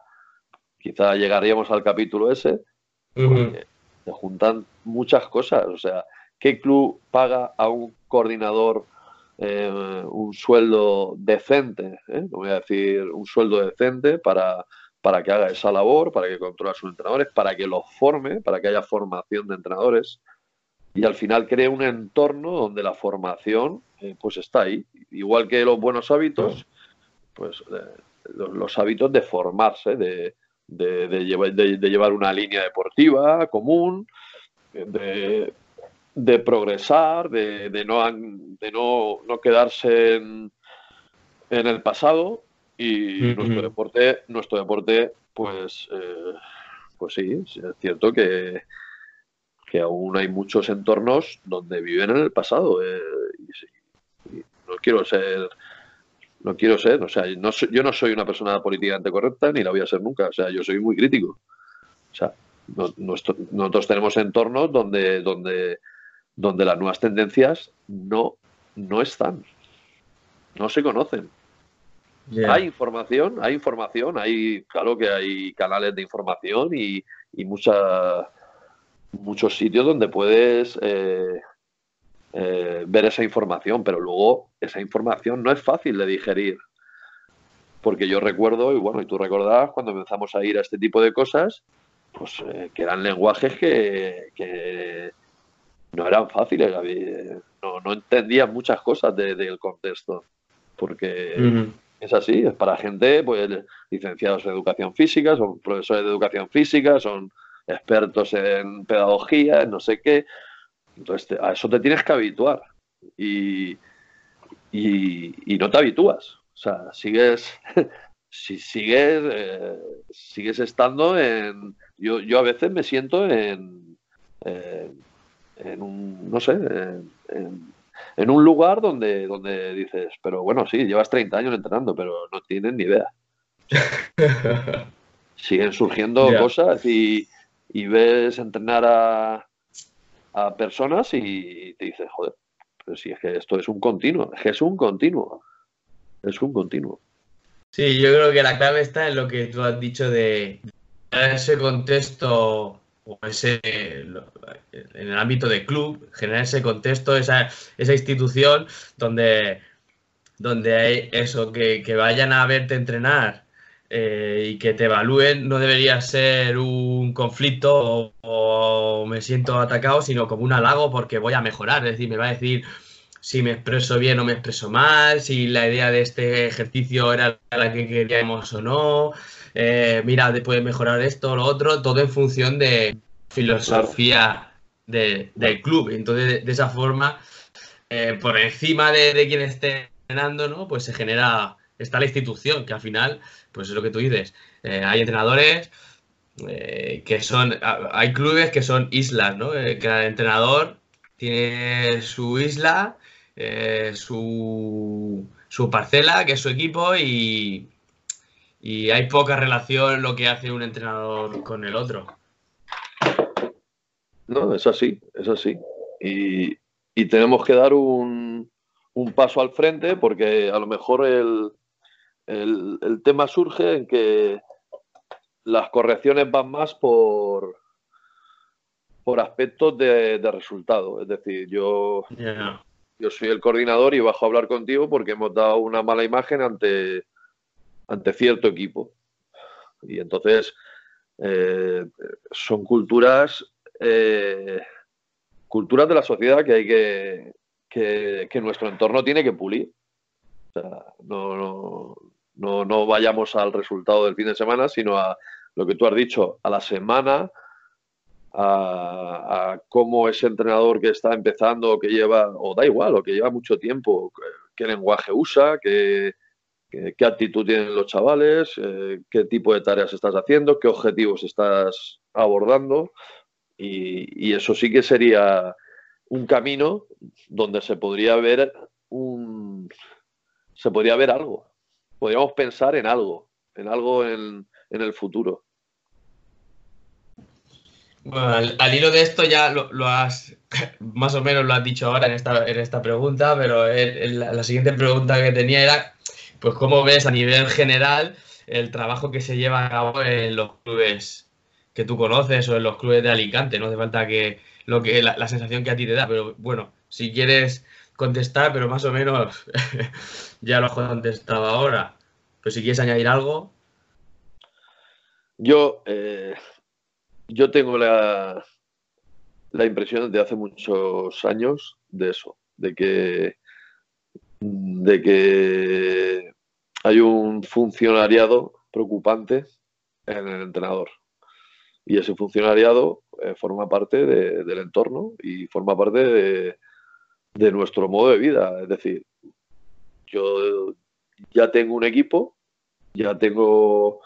quizá llegaríamos al capítulo ese, se juntan muchas cosas. O sea, ¿qué club paga a un coordinador eh, un sueldo decente? No voy a decir un sueldo decente para para que haga esa labor, para que controle a sus entrenadores, para que los forme, para que haya formación de entrenadores y al final cree un entorno donde la formación eh, pues está ahí. Igual que los buenos hábitos, pues eh, los, hábitos de formarse, de, de, llevar, una línea deportiva común, de, progresar, de, no, de no, no quedarse en, en el pasado y nuestro deporte, nuestro deporte, pues, eh, pues sí, es cierto que, que aún hay muchos entornos donde viven en el pasado. Eh, no quiero ser, no quiero ser, o sea, no yo no soy una persona políticamente correcta ni la voy a ser nunca. O sea, yo soy muy crítico. O sea, nosotros tenemos entornos donde, donde, donde las nuevas tendencias no, no están, no se conocen. Hay información, hay información, hay, claro que hay canales de información y, y muchos sitios donde puedes eh, eh, ver esa información, pero luego esa información no es fácil de digerir. Porque yo recuerdo, y bueno, y tú recordabas cuando empezamos a ir a este tipo de cosas, pues eh, que eran lenguajes que, no eran fáciles, no, no entendían muchas cosas del contexto. Porque es así, es para gente, pues, licenciados en educación física, son profesores de educación física, son expertos en pedagogía, en no sé qué. Entonces, a eso te tienes que habituar. Y, y, no te habitúas. O sea, sigues, (laughs) si sigues, eh, sigues estando en. Yo, yo a veces me siento en, en, un, no sé, en en un lugar donde, donde dices, pero bueno, sí, llevas 30 años entrenando, pero no tienes ni idea. (laughs) Siguen surgiendo cosas y, ves entrenar a, a personas y te dices, joder, pero si es que esto es un continuo, es que es un continuo, es un continuo. Sí, yo creo que la clave está en lo que tú has dicho de ese contexto o ese, en el ámbito de club, generar ese contexto, esa, esa institución donde, donde hay eso, que, vayan a verte entrenar eh, y que te evalúen, no debería ser un conflicto o, me siento atacado, sino como un halago porque voy a mejorar, es decir, me va a decir si me expreso bien o me expreso mal, si la idea de este ejercicio era la que queríamos o no, eh, mira, puedes mejorar esto o lo otro, todo en función de filosofía del club. Entonces, de, esa forma, eh, por encima de, quien esté entrenando, ¿no? Pues se genera, está la institución, que al final, pues es lo que tú dices, eh, hay entrenadores eh, que son, hay clubes que son islas, ¿no? cada entrenador tiene su isla, su, su parcela, que es su equipo, y, y hay poca relación lo que hace un entrenador con el otro. No, es así, es así. Y, tenemos que dar un, paso al frente porque a lo mejor el, el, tema surge en que las correcciones van más por, por aspectos de, resultado. Es decir, yo, yo soy el coordinador y bajo a hablar contigo porque hemos dado una mala imagen ante, ante cierto equipo. Y entonces eh, son culturas, eh, culturas de la sociedad que hay que, que, nuestro entorno tiene que pulir. O sea, no, no, no, vayamos al resultado del fin de semana, sino a lo que tú has dicho, a la semana, a, cómo ese entrenador que está empezando, que lleva, o da igual, o que lleva mucho tiempo, qué lenguaje usa, qué, qué, actitud tienen los chavales, eh, qué tipo de tareas estás haciendo, qué objetivos estás abordando. Y, y, eso sí que sería un camino donde se podría ver un se podría ver algo. Podríamos pensar en algo, en algo en, el futuro. Bueno, al, hilo de esto ya lo, has, (laughs) más o menos lo has dicho ahora en esta, en esta pregunta, pero la, siguiente pregunta que tenía era, pues, ¿cómo ves a nivel general el trabajo que se lleva a cabo en los clubes que tú conoces o en los clubes de Alicante? No hace falta que, lo que la, sensación que a ti te da, pero bueno, si quieres contestar, pero más o menos (laughs) ya lo has contestado ahora. Pero si quieres añadir algo. Yo, eh, yo tengo la, la impresión de hace muchos años de eso, de que, de que hay un funcionariado preocupante en el entrenador. Y ese funcionariado eh, forma parte del entorno y forma parte de, nuestro modo de vida. Es decir, yo ya tengo un equipo, ya tengo,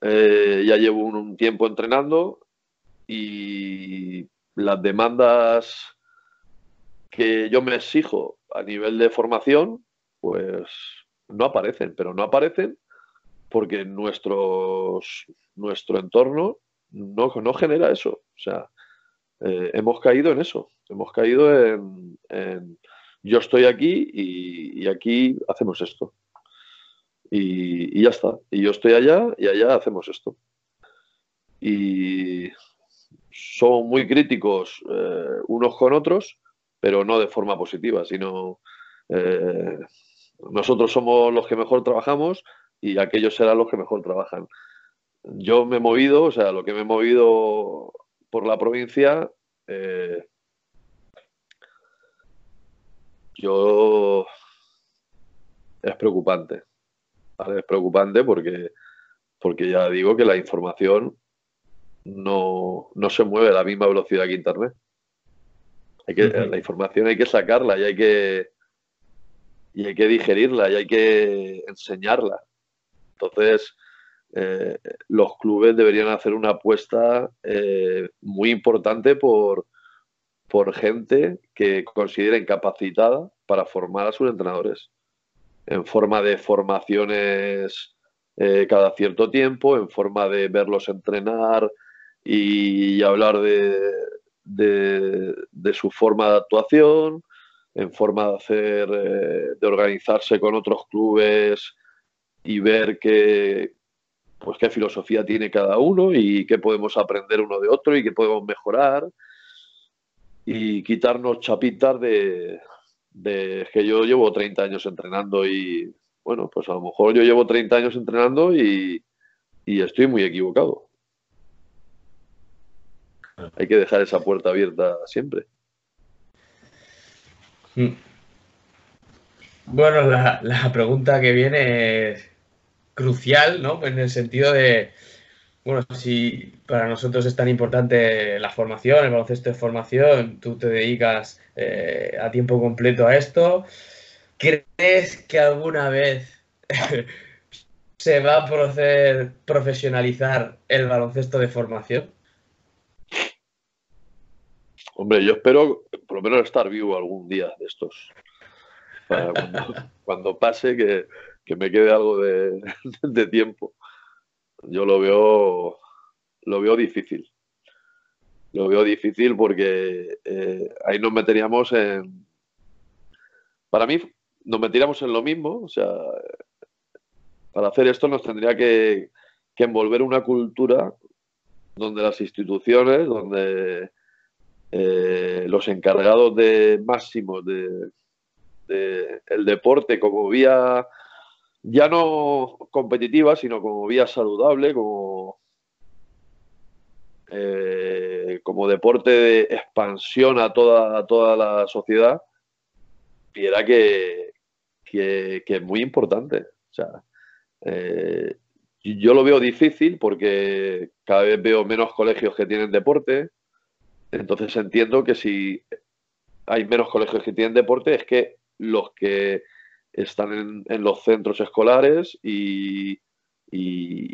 eh, ya llevo un, tiempo entrenando y las demandas que yo me exijo a nivel de formación, pues no aparecen, pero no aparecen porque nuestros, nuestro entorno no, no genera eso. O sea, eh, hemos caído en eso. Hemos caído en, yo estoy aquí y, aquí hacemos esto. Y, ya está. Y yo estoy allá y allá hacemos esto. Y son muy críticos eh, unos con otros, pero no de forma positiva, sino eh, nosotros somos los que mejor trabajamos y aquellos serán los que mejor trabajan yo me he movido, o sea, lo que me he movido por la provincia, eh, yo es preocupante. Es preocupante porque, porque ya digo que la información no, se mueve a la misma velocidad que Internet. Hay que, La información hay que sacarla y hay que, y hay que digerirla y hay que enseñarla. Entonces, eh, los clubes deberían hacer una apuesta eh, muy importante por, por gente que consideren capacitada para formar a sus entrenadores. En forma de formaciones eh, cada cierto tiempo, en forma de verlos entrenar y, hablar de, de, su forma de actuación, en forma de hacer, de organizarse con otros clubes y ver que, pues qué filosofía tiene cada uno y qué podemos aprender uno de otro y qué podemos mejorar y quitarnos chapitas de, que yo llevo 30 años entrenando y bueno, pues a lo mejor yo llevo 30 años entrenando y, estoy muy equivocado. Hay que dejar esa puerta abierta siempre. Hmm. Bueno, la, la pregunta que viene es crucial, ¿no? En el sentido de, bueno, si para nosotros es tan importante la formación, el baloncesto de formación, tú te dedicas eh, a tiempo completo a esto, ¿crees que alguna vez (laughs) se va a proceder profesionalizar el baloncesto de formación? Hombre, yo espero por lo menos estar vivo algún día de estos. (laughs) cuando pase que, que me quede algo (laughs) de, tiempo. Yo lo veo, lo veo difícil. Lo veo difícil porque eh, ahí nos meteríamos en... Para mí, nos meteríamos en lo mismo. O sea, para hacer esto nos tendría que, envolver una cultura donde las instituciones, donde eh, los encargados de máximos de, de, el deporte como vía ya no competitiva, sino como vía saludable, como, eh, como deporte de expansión a toda, toda la sociedad, supiera que, que, es muy importante. O sea, eh, yo lo veo difícil porque cada vez veo menos colegios que tienen deporte. Entonces entiendo que si hay menos colegios que tienen deporte es que los que están en, los centros escolares y,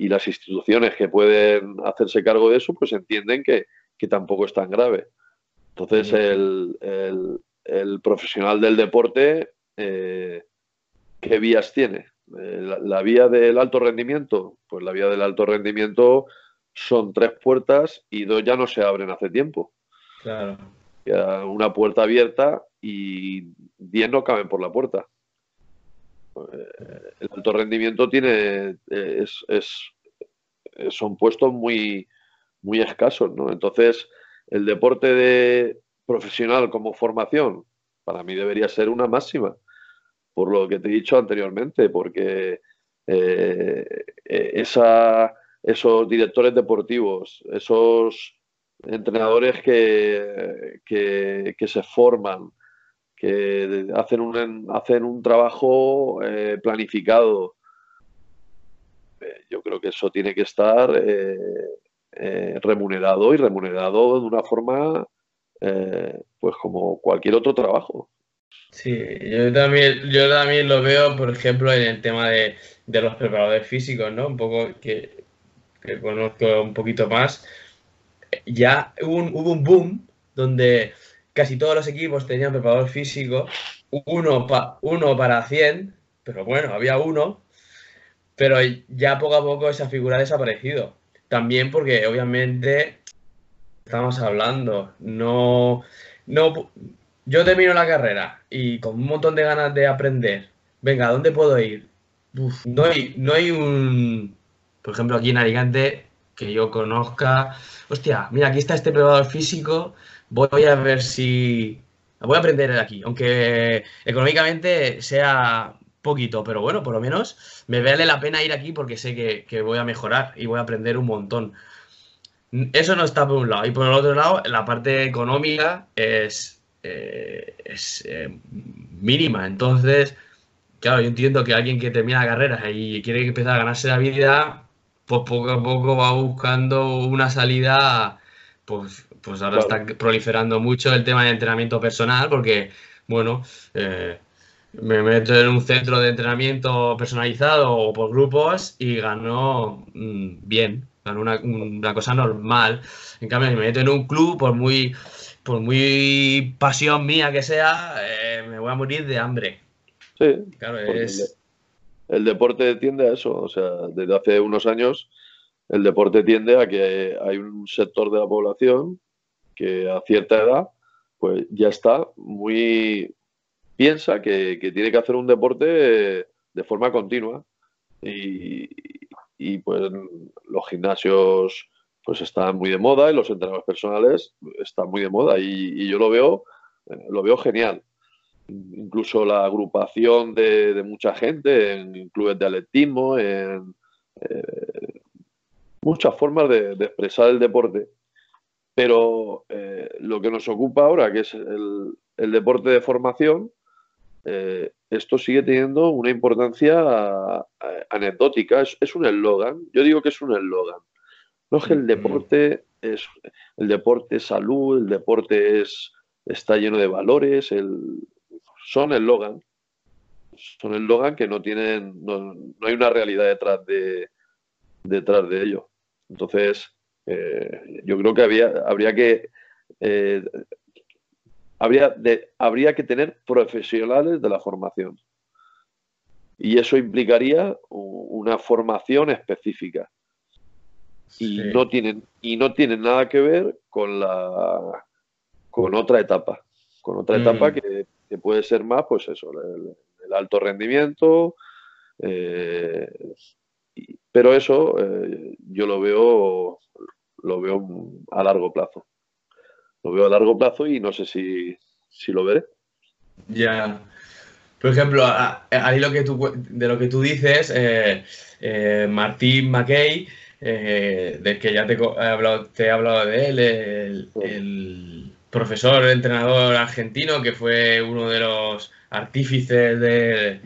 las instituciones que pueden hacerse cargo de eso, pues entienden que, tampoco es tan grave. Entonces, el, profesional del deporte, eh, ¿qué vías tiene? Eh, la, vía del alto rendimiento, pues la vía del alto rendimiento son tres puertas y dos ya no se abren hace tiempo. Claro. una puerta abierta y diez no caben por la puerta. Eh, el alto rendimiento tiene eh, es, son puestos muy muy escasos, ¿no? Entonces, el deporte de profesional como formación para mí debería ser una máxima por lo que te he dicho anteriormente, porque eh, esa, esos directores deportivos, esos entrenadores que, que, se forman, que hacen un, hacen un trabajo eh, planificado, eh, yo creo que eso tiene que estar remunerado y remunerado de una forma pues como cualquier otro trabajo. Sí, yo también, yo también lo veo, por ejemplo, en el tema de, los preparadores físicos, ¿no? Un poco que, conozco un poquito más. Ya hubo un, hubo un boom donde casi todos los equipos tenían preparador físico, uno, uno para 100, pero bueno, había uno, pero ya poco a poco esa figura ha desaparecido. También porque obviamente estamos hablando, no, no, yo termino la carrera y con un montón de ganas de aprender. Venga, ¿a dónde puedo ir? no, hay, no hay un, por ejemplo, aquí en Alicante, que yo conozca. Hostia, mira, aquí está este preparador físico. Voy a ver si. Voy a aprender aquí, aunque económicamente sea poquito, pero bueno, por lo menos me vale la pena ir aquí porque sé que, que voy a mejorar y voy a aprender un montón. Eso no está por un lado. Y por el otro lado, la parte económica es eh, es eh, mínima. Entonces, claro, yo entiendo que alguien que termina la carrera y quiere empezar a ganarse la vida, pues poco a poco va buscando una salida, pues, pues ahora está proliferando mucho el tema de entrenamiento personal, porque, bueno, eh, me meto en un centro de entrenamiento personalizado o por grupos y gano mm, bien, gano una, una, cosa normal. En cambio, si me meto en un club, por muy por muy pasión mía que sea, eh, me voy a morir de hambre. Sí, claro, el, deporte tiende a eso. O sea, desde hace unos años el deporte tiende a que hay un sector de la población que a cierta edad pues ya está muy piensa que, tiene que hacer un deporte de forma continua y, y pues los gimnasios pues está muy de moda y los entrenadores personales están muy de moda y, yo lo veo, eh, lo veo genial. Incluso la agrupación de, mucha gente en clubes de atletismo, en eh, muchas formas de, expresar el deporte. Pero eh, lo que nos ocupa ahora, que es el, deporte de formación, esto sigue teniendo una importancia anecdótica. Es, es un eslogan. Yo digo que es un eslogan. No es que el deporte es el deporte es salud, el deporte es está lleno de valores, el, son el Logan. Son el Logan que no tienen, no, hay una realidad detrás de detrás de ello. Entonces, eh, yo creo que había, habría que eh, habría, de, habría que tener profesionales de la formación. Y eso implicaría una formación específica y no tienen y no tienen nada que ver con la con otra etapa con otra mm. etapa que, puede ser más pues eso el, alto rendimiento eh, pero eso eh, yo lo veo lo veo a largo plazo. Lo veo a largo plazo y no sé si, si lo veré. Ya. Por ejemplo ahí lo que tú de lo que tú dices eh, Martín McKay eh, del que ya te he, hablado, te he hablado de él, el, profesor, el entrenador argentino, que fue uno de los artífices de,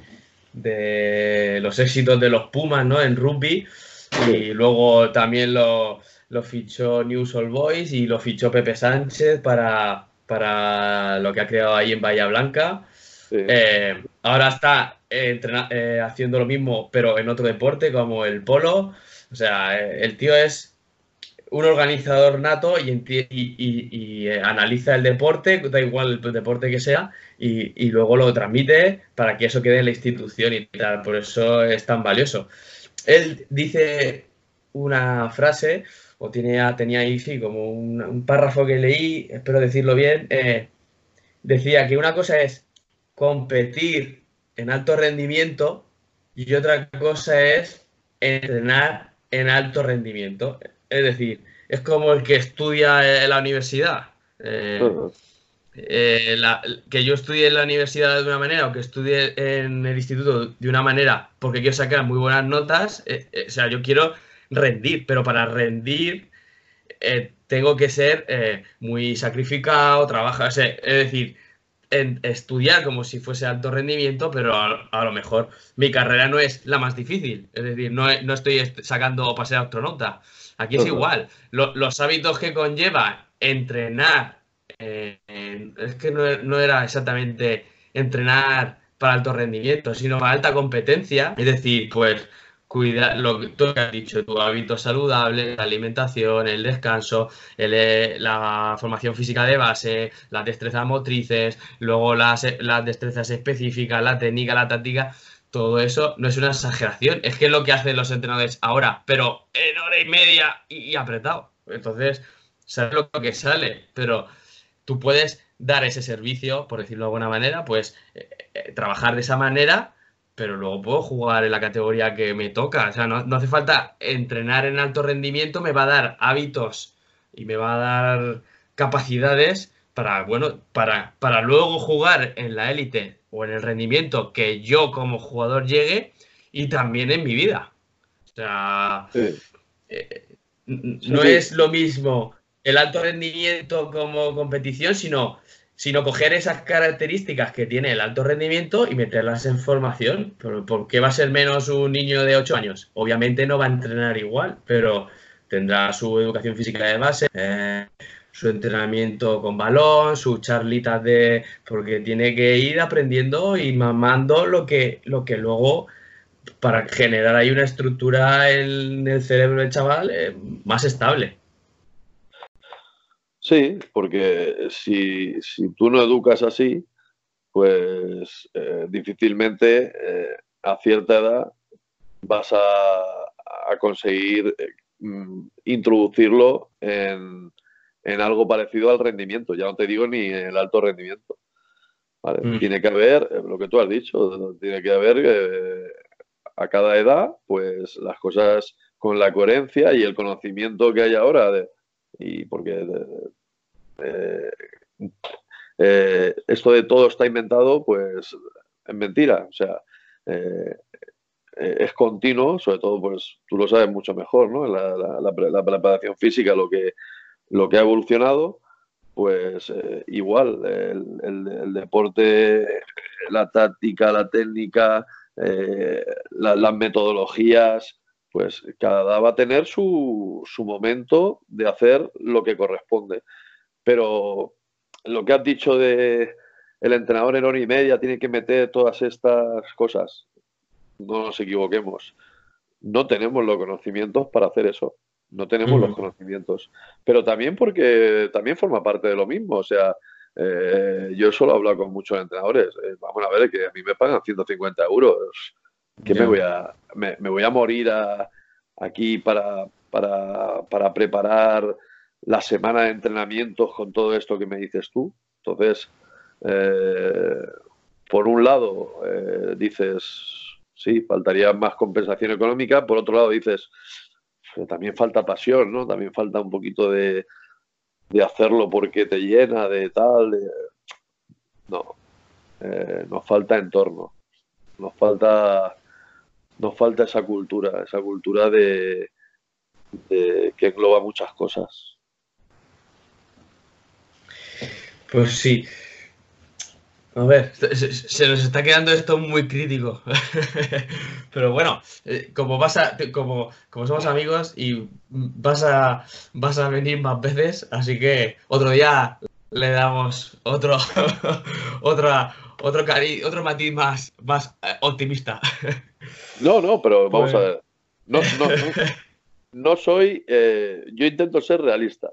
de los éxitos de los Pumas, ¿no? En rugby. Y luego también lo, fichó News All Boys y lo fichó Pepe Sánchez para, para lo que ha creado ahí en Bahía Blanca. Eh, ahora está eh, eh, haciendo lo mismo, pero en otro deporte, como el polo. O sea, el tío es un organizador nato y, y, analiza el deporte, da igual el deporte que sea, y, luego lo transmite para que eso quede en la institución y tal. Por eso es tan valioso. Él dice una frase, o tenía, tenía ahí sí, como un, párrafo que leí, espero decirlo bien, decía que una cosa es competir en alto rendimiento y otra cosa es entrenar en alto rendimiento. Es decir, es como el que estudia en la universidad. Eh, eh, que yo estudie en la universidad de una manera o que estudie en el instituto de una manera porque quiero sacar muy buenas notas, eh, o sea, yo quiero rendir, pero para rendir tengo que ser muy sacrificado, trabajar, es decir, estudiar como si fuese alto rendimiento, pero a, lo mejor mi carrera no es la más difícil. Es decir, no, estoy sacando para ser astronauta. Aquí es igual. los hábitos que conlleva entrenar, eh, es que no, era exactamente entrenar para alto rendimiento, sino para alta competencia. Es decir, pues cuida lo que has dicho, tu hábito saludable, la alimentación, el descanso, eh, la formación física de base, las destrezas motrices, luego las, las destrezas específicas, la técnica, la táctica, todo eso no es una exageración, es que es lo que hacen los entrenadores ahora, pero en hora y media y, apretado. Entonces, sabes lo que sale, pero tú puedes dar ese servicio, por decirlo de alguna manera, pues eh, eh, trabajar de esa manera pero luego puedo jugar en la categoría que me toca. O sea, no, hace falta entrenar en alto rendimiento, me va a dar hábitos y me va a dar capacidades para, bueno, para, para luego jugar en la élite o en el rendimiento que yo como jugador llegue y también en mi vida. O sea, eh, no es lo mismo el alto rendimiento como competición, sino sino coger esas características que tiene el alto rendimiento y meterlas en formación. ¿Por qué va a ser menos un niño de 8 años? Obviamente no va a entrenar igual, pero tendrá su educación física de base, eh, su entrenamiento con balón, sus charlitas de... porque tiene que ir aprendiendo y mamando lo que, lo que luego para generar ahí una estructura en el cerebro del chaval eh, más estable. Sí, porque si, tú no educas así, pues eh, difícilmente eh, a cierta edad vas a, conseguir eh, mm, introducirlo en, algo parecido al rendimiento. Ya no te digo ni el alto rendimiento. Mm. Tiene que haber, lo que tú has dicho, tiene que haber a cada edad, pues las cosas con la coherencia y el conocimiento que hay ahora de, y porque eh, eh, esto de todo está inventado, pues es mentira. O sea, eh, es continuo, sobre todo, pues tú lo sabes mucho mejor, ¿no? La, preparación física, lo que, lo que ha evolucionado, pues igual, el, deporte, la táctica, la técnica, las metodologías, pues cada va a tener su, su momento de hacer lo que corresponde. Pero lo que has dicho de el entrenador en hora y media tiene que meter todas estas cosas, no nos equivoquemos. No tenemos los conocimientos para hacer eso. No tenemos los conocimientos. Pero también porque también forma parte de lo mismo. O sea, eh, yo solo he hablado con muchos entrenadores. Eh, vamos a ver que a mí me pagan 150 euros. Que me voy a me, voy a morir aquí para, para, para preparar la semana de entrenamientos con todo esto que me dices tú. Entonces, eh, por un lado, eh, dices, sí, faltaría más compensación económica, por otro lado dices, también falta pasión, ¿no? También falta un poquito de, de hacerlo porque te llena, de tal. No, eh, nos falta entorno, nos falta, nos falta esa cultura, esa cultura de, de que engloba muchas cosas. Pues sí. A ver, se, nos está quedando esto muy crítico. (laughs) Pero bueno, eh, como vas a, como, como somos amigos y vas a, vas a venir más veces, así que otro día le damos otro, (laughs) otra, otro cari otro matiz más, más eh, optimista. (laughs) No, no, pero vamos a ver. No, no, (laughs) no, soy. Eh, yo intento ser realista.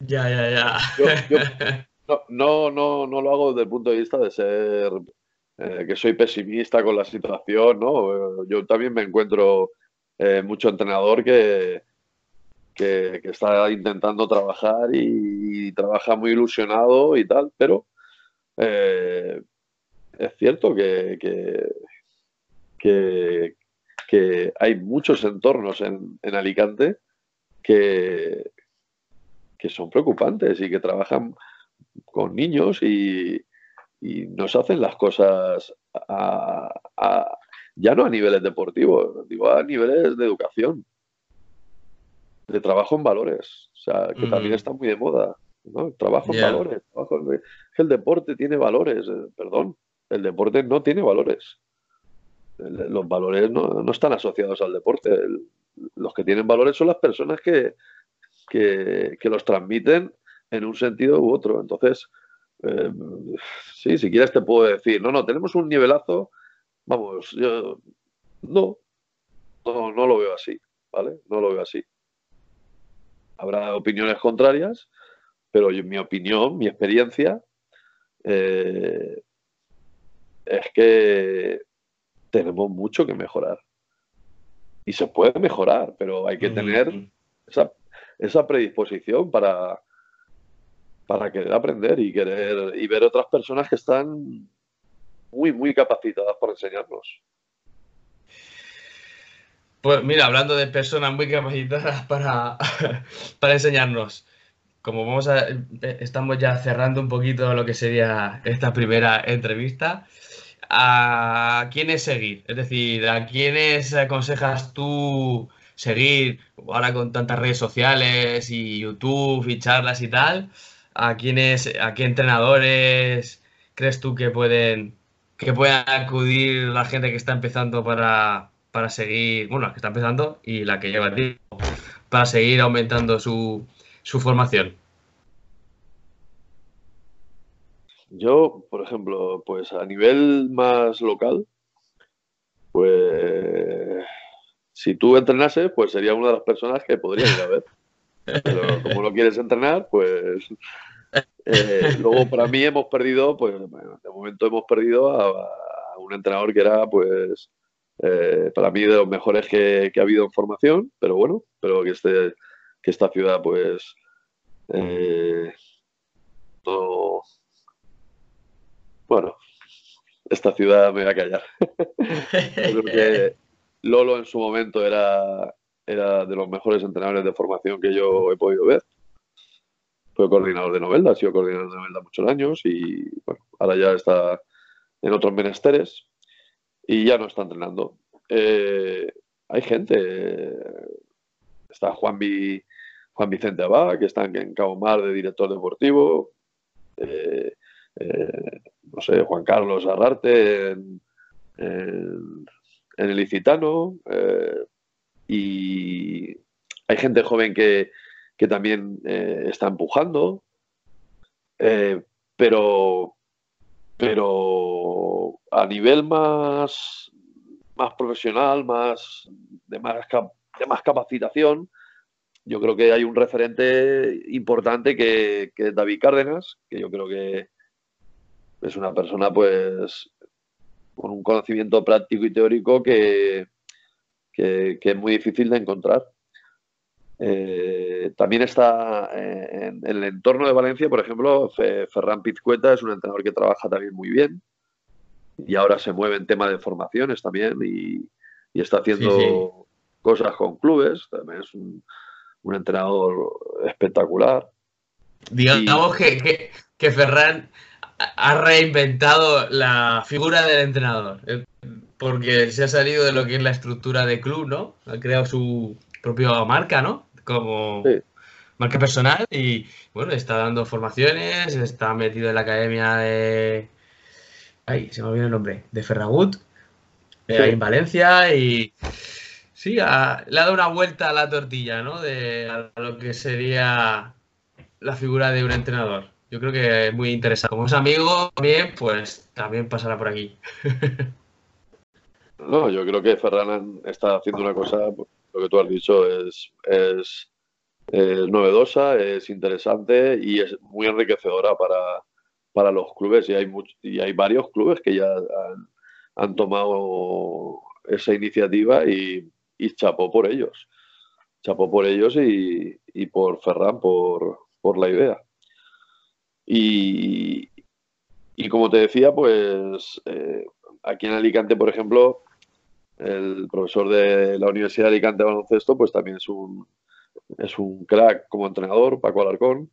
Ya, ya, ya. (laughs) no, no, no, lo hago desde el punto de vista de ser eh, que soy pesimista con la situación, ¿no? Yo también me encuentro mucho entrenador que, que, está intentando trabajar y, trabaja muy ilusionado y tal, pero es cierto que, que, que hay muchos entornos en, Alicante que, que son preocupantes y que trabajan con niños y, nos hacen las cosas ya no a niveles deportivos, digo a niveles de educación, de trabajo en valores, o sea, que también está muy de moda, ¿no? Trabajo en valores, el deporte tiene valores, eh, perdón, el deporte no tiene valores los valores no, están asociados al deporte. los que tienen valores son las personas que, que, los transmiten en un sentido u otro. Entonces, eh, sí, si quieres te puedo decir, no, no, tenemos un nivelazo, vamos, yo no, no, no lo veo así, ¿vale? No lo veo así. Habrá opiniones contrarias, pero mi opinión, mi experiencia, eh, es que tenemos mucho que mejorar. Y se puede mejorar, pero hay que tener esa, predisposición para, para querer aprender y querer y ver otras personas que están muy, muy capacitadas para enseñarnos. Pues mira, hablando de personas muy capacitadas para, (laughs) para enseñarnos, como vamos a, estamos ya cerrando un poquito lo que sería esta primera entrevista, a quiénes seguir. Es decir, a quiénes aconsejas tú seguir ahora con tantas redes sociales y YouTube y charlas y tal. ¿A quiénes, a qué entrenadores crees tú que pueden que puedan acudir la gente que está empezando para, para seguir, bueno, la que está empezando y la que lleva tiempo, para seguir aumentando su, su formación? Yo, por ejemplo, pues a nivel más local, pues si tú entrenases, pues sería una de las personas que podría ir a ver. Pero como no quieres entrenar, pues eh, luego para mí hemos perdido, pues de momento hemos perdido a, un entrenador que era, pues, eh, para mí de los mejores que, ha habido en formación, pero bueno, pero que este, que esta ciudad, pues, eh, bueno, esta ciudad me va a callar. (laughs) Creo que Lolo en su momento era, era de los mejores entrenadores de formación que yo he podido ver. Fue coordinador de Novelda, ha sido coordinador de Novelda muchos años y bueno, ahora ya está en otros menesteres y ya no está entrenando. Eh, hay gente, está Juan, Juan Vicente Abad, que está en Cabo Mar de director deportivo. Eh, eh, no sé, Juan Carlos Arrarte en, el Licitano. Eh, y hay gente joven que, también eh, está empujando. pero, pero a nivel más, más profesional, más de más, de más capacitación, yo creo que hay un referente importante que, que es David Cárdenas, que yo creo que, es una persona pues con un conocimiento práctico y teórico que, que, es muy difícil de encontrar. Eh, también está eh, en, el entorno de Valencia, por ejemplo, Ferran Pizcueta es un entrenador que trabaja también muy bien y ahora se mueve en tema de formaciones también y, está haciendo cosas con clubes. También es un, entrenador espectacular. Digamos que, que Ferran ha reinventado la figura del entrenador. Eh, porque se ha salido de lo que es la estructura de club, ¿no? Ha creado su propia marca, ¿no? Como marca personal y, bueno, está dando formaciones, está metido en la academia de, Ay, se me olvidó el nombre. De Ferragut. en Valencia y. Sí, le ha dado una vuelta a la tortilla, ¿no? De a lo que sería la figura de un entrenador. Yo creo que es muy interesante. Como es amigo también, pues también pasará por aquí. no, yo creo que Ferran está haciendo una cosa, lo que tú has dicho, es, es, novedosa, es interesante y es muy enriquecedora para, para los clubes. Y hay, y hay varios clubes que ya han, tomado esa iniciativa y, y chapó por ellos. Chapó por ellos y, por Ferran por, la idea. Y, como te decía, pues eh, aquí en Alicante, por ejemplo, el profesor de la Universidad de Alicante de Baloncesto, pues también es un, es un crack como entrenador, Paco Alarcón.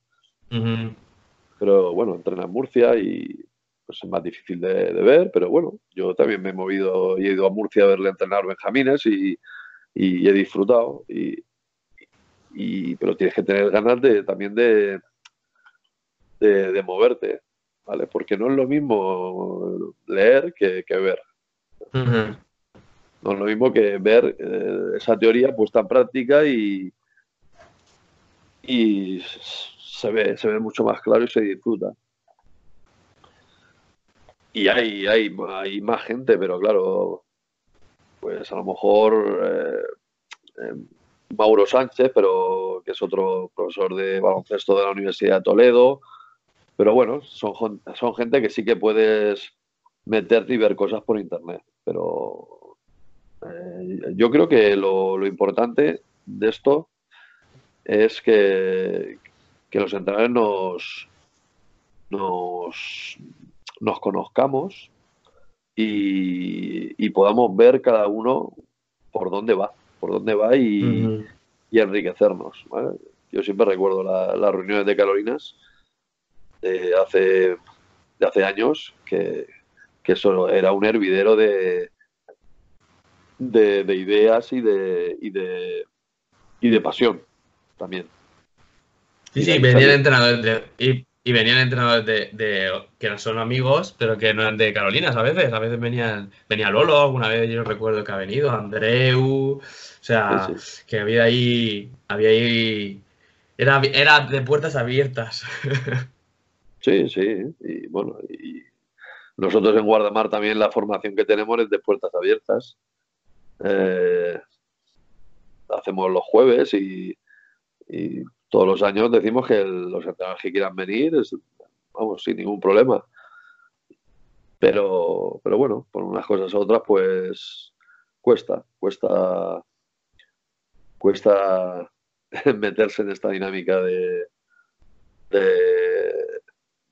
Pero bueno, entrena en Murcia y pues es más difícil de, de, ver, pero bueno, yo también me he movido y he ido a Murcia a verle entrenar Benjamines y, y he disfrutado. Y, pero tienes que tener ganas de también de, de, moverte, ¿vale? Porque no es lo mismo leer que, ver. No es lo mismo que ver eh, esa teoría puesta en práctica y, y se ve, se ve mucho más claro y se disfruta. Y hay, hay, hay más gente, pero claro, pues a lo mejor eh, eh, Mauro Sánchez, pero que es otro profesor de baloncesto de la Universidad de Toledo. Pero bueno, son, son gente que sí que puedes meterte y ver cosas por internet. Pero eh, yo creo que lo, importante de esto es que, que los entrenadores nos, nos, nos conozcamos y, podamos ver cada uno por dónde va, por dónde va y, enriquecernos. Yo siempre recuerdo las reuniones de Carolinas de hace, de hace años que, eso era un hervidero de, de, ideas y de, y de, y de pasión también. Sí, sí, venía el entrenador de, y venían entrenadores de, que no son amigos, pero que no eran de Carolinas a veces. A veces venían, venía Lolo, alguna vez yo recuerdo que ha venido, Andreu. O sea, que había ahí. Había ahí. Era, era de puertas abiertas. (laughs) Sí, sí. Y bueno, y nosotros en Guardamar también la formación que tenemos es de puertas abiertas. Eh, hacemos los jueves y todos los años decimos que los entrenadores que quieran venir, vamos, sin ningún problema. Pero, pero bueno, por unas cosas u otras, pues cuesta, cuesta, cuesta (laughs) meterse en esta dinámica de, de,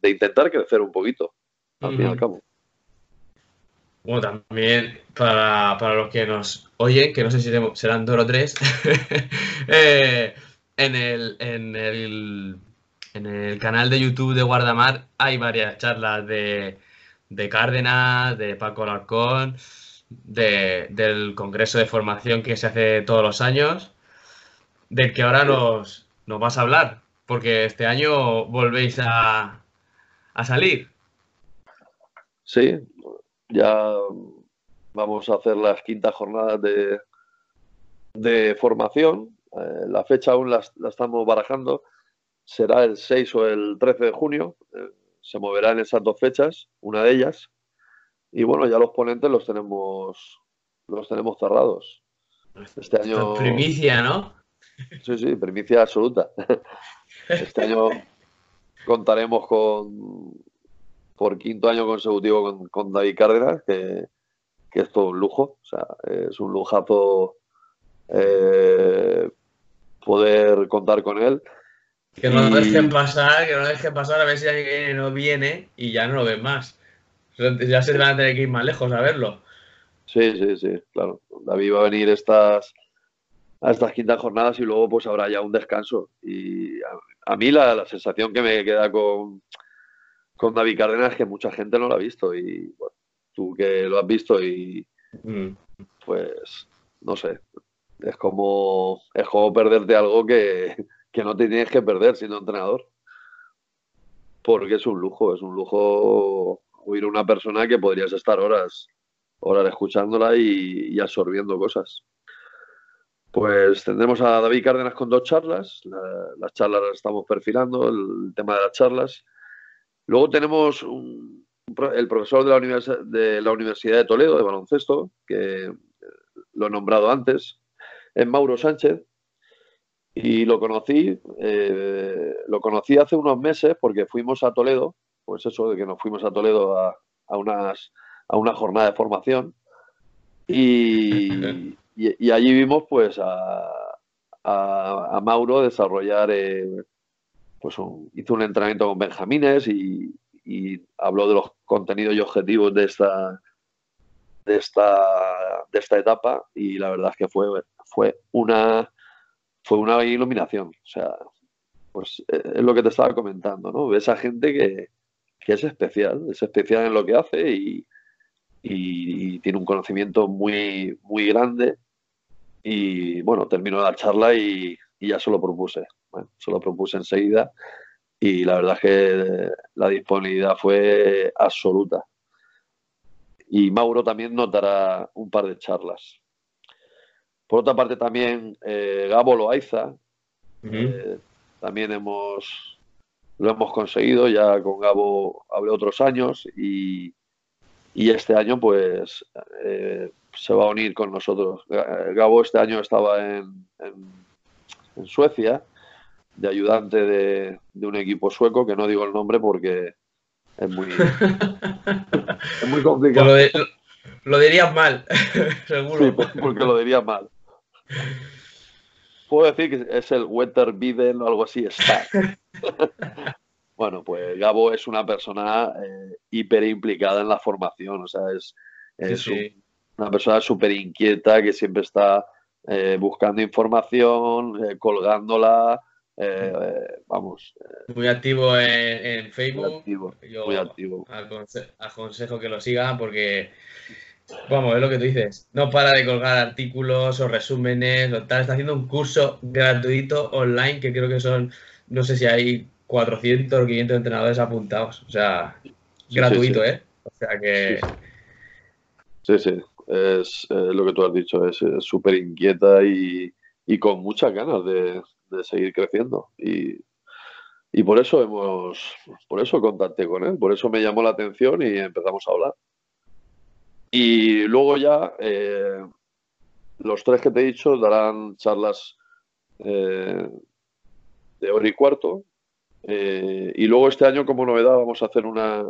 intentar crecer un poquito, al fin y al cabo. Bueno, también para, los que nos oyen, que no sé si serán dos o tres, (laughs) eh, en el, en el, en el canal de YouTube de Guardamar hay varias charlas de, de Cárdenas, de Paco Alarcón, de, del congreso de formación que se hace todos los años, del que ahora nos, nos vas a hablar, porque este año volvéis a, a salir. Sí, ya vamos a hacer las quintas jornadas de, de formación eh, la fecha aún la, estamos barajando. Será el 6 o el 13 de junio. Eh, se moverán esas dos fechas, una de ellas. Y bueno, ya los ponentes los tenemos, los tenemos cerrados. Este año. Primicia, ¿no? Sí, sí, primicia absoluta. (laughs) Este año contaremos con por quinto año consecutivo con, David Cárdenas, que, que, es todo un lujo. O sea, es un lujazo eh, poder contar con él. Que no lo dejen pasar, que no lo dejen pasar a ver si alguien no viene y ya no lo ven más. Ya se van a tener que ir más lejos a verlo. Sí, sí, sí, claro. David va a venir estas, a estas quintas jornadas y luego pues habrá ya un descanso. Y a, mí la, sensación que me queda con, con David Cárdenas es que mucha gente no lo ha visto y tú que lo has visto y mm. pues no sé, es como, es como perderte algo que, no te tienes que perder siendo entrenador. Porque es un lujo, es un lujo oír una persona que podrías estar horas, horas escuchándola y, absorbiendo cosas. Pues tendremos a David Cárdenas con dos charlas. las charlas las estamos perfilando, el tema de las charlas. Luego tenemos el profesor de la, de la Universidad de Toledo de baloncesto, que lo he nombrado antes, es Mauro Sánchez, y lo conocí, eh, lo conocí hace unos meses porque fuimos a Toledo, pues eso de que nos fuimos a Toledo a, unas, a una jornada de formación y, (laughs) y, allí vimos pues a, a, Mauro desarrollar, eh, pues hizo un entrenamiento con Benjamines y, y habló de los contenidos y objetivos de esta, de esta, de esta etapa y la verdad es que fue, fue una fue una iluminación. O sea, pues eh, es lo que te estaba comentando, ¿no? Ves a gente que, es especial, es especial en lo que hace y, tiene un conocimiento muy, muy grande. Y bueno, terminó la charla y, ya se lo propuse. Bueno, se lo propuse enseguida y la verdad es que la disponibilidad fue absoluta. Y Mauro también notará un par de charlas. Por otra parte también eh, Gabo Loaiza, eh, también hemos lo hemos conseguido, ya con Gabo hablé otros años y, este año pues eh, se va a unir con nosotros. Gabo este año estaba en, en, Suecia de ayudante de, un equipo sueco, que no digo el nombre porque es muy, (laughs) es muy complicado. Lo, dirías mal, (laughs) seguro. Sí, porque lo dirías mal. Puedo decir que es el Wetter Biden o algo así, está. (laughs) bueno, pues Gabo es una persona eh, hiper implicada en la formación, o sea, es, una persona súper inquieta que siempre está eh, buscando información, eh, colgándola, vamos. muy activo en, Facebook. Muy activo. muy activo. aconsejo que lo sigan porque Vamos, es lo que tú dices. No para de colgar artículos o resúmenes o tal. Está haciendo un curso gratuito online que creo que son, no sé si hay 400 o 500 entrenadores apuntados. O sea, gratuito, ¿eh? O sea que... Sí, sí. Es lo que tú has dicho. Es súper inquieta y, con muchas ganas de, seguir creciendo. Y, y por eso hemos, por eso contacté con él. Por eso me llamó la atención y empezamos a hablar. Y luego ya eh, los tres que te he dicho darán charlas eh, de hora y cuarto. Eh, y luego este año, como novedad, vamos a hacer una,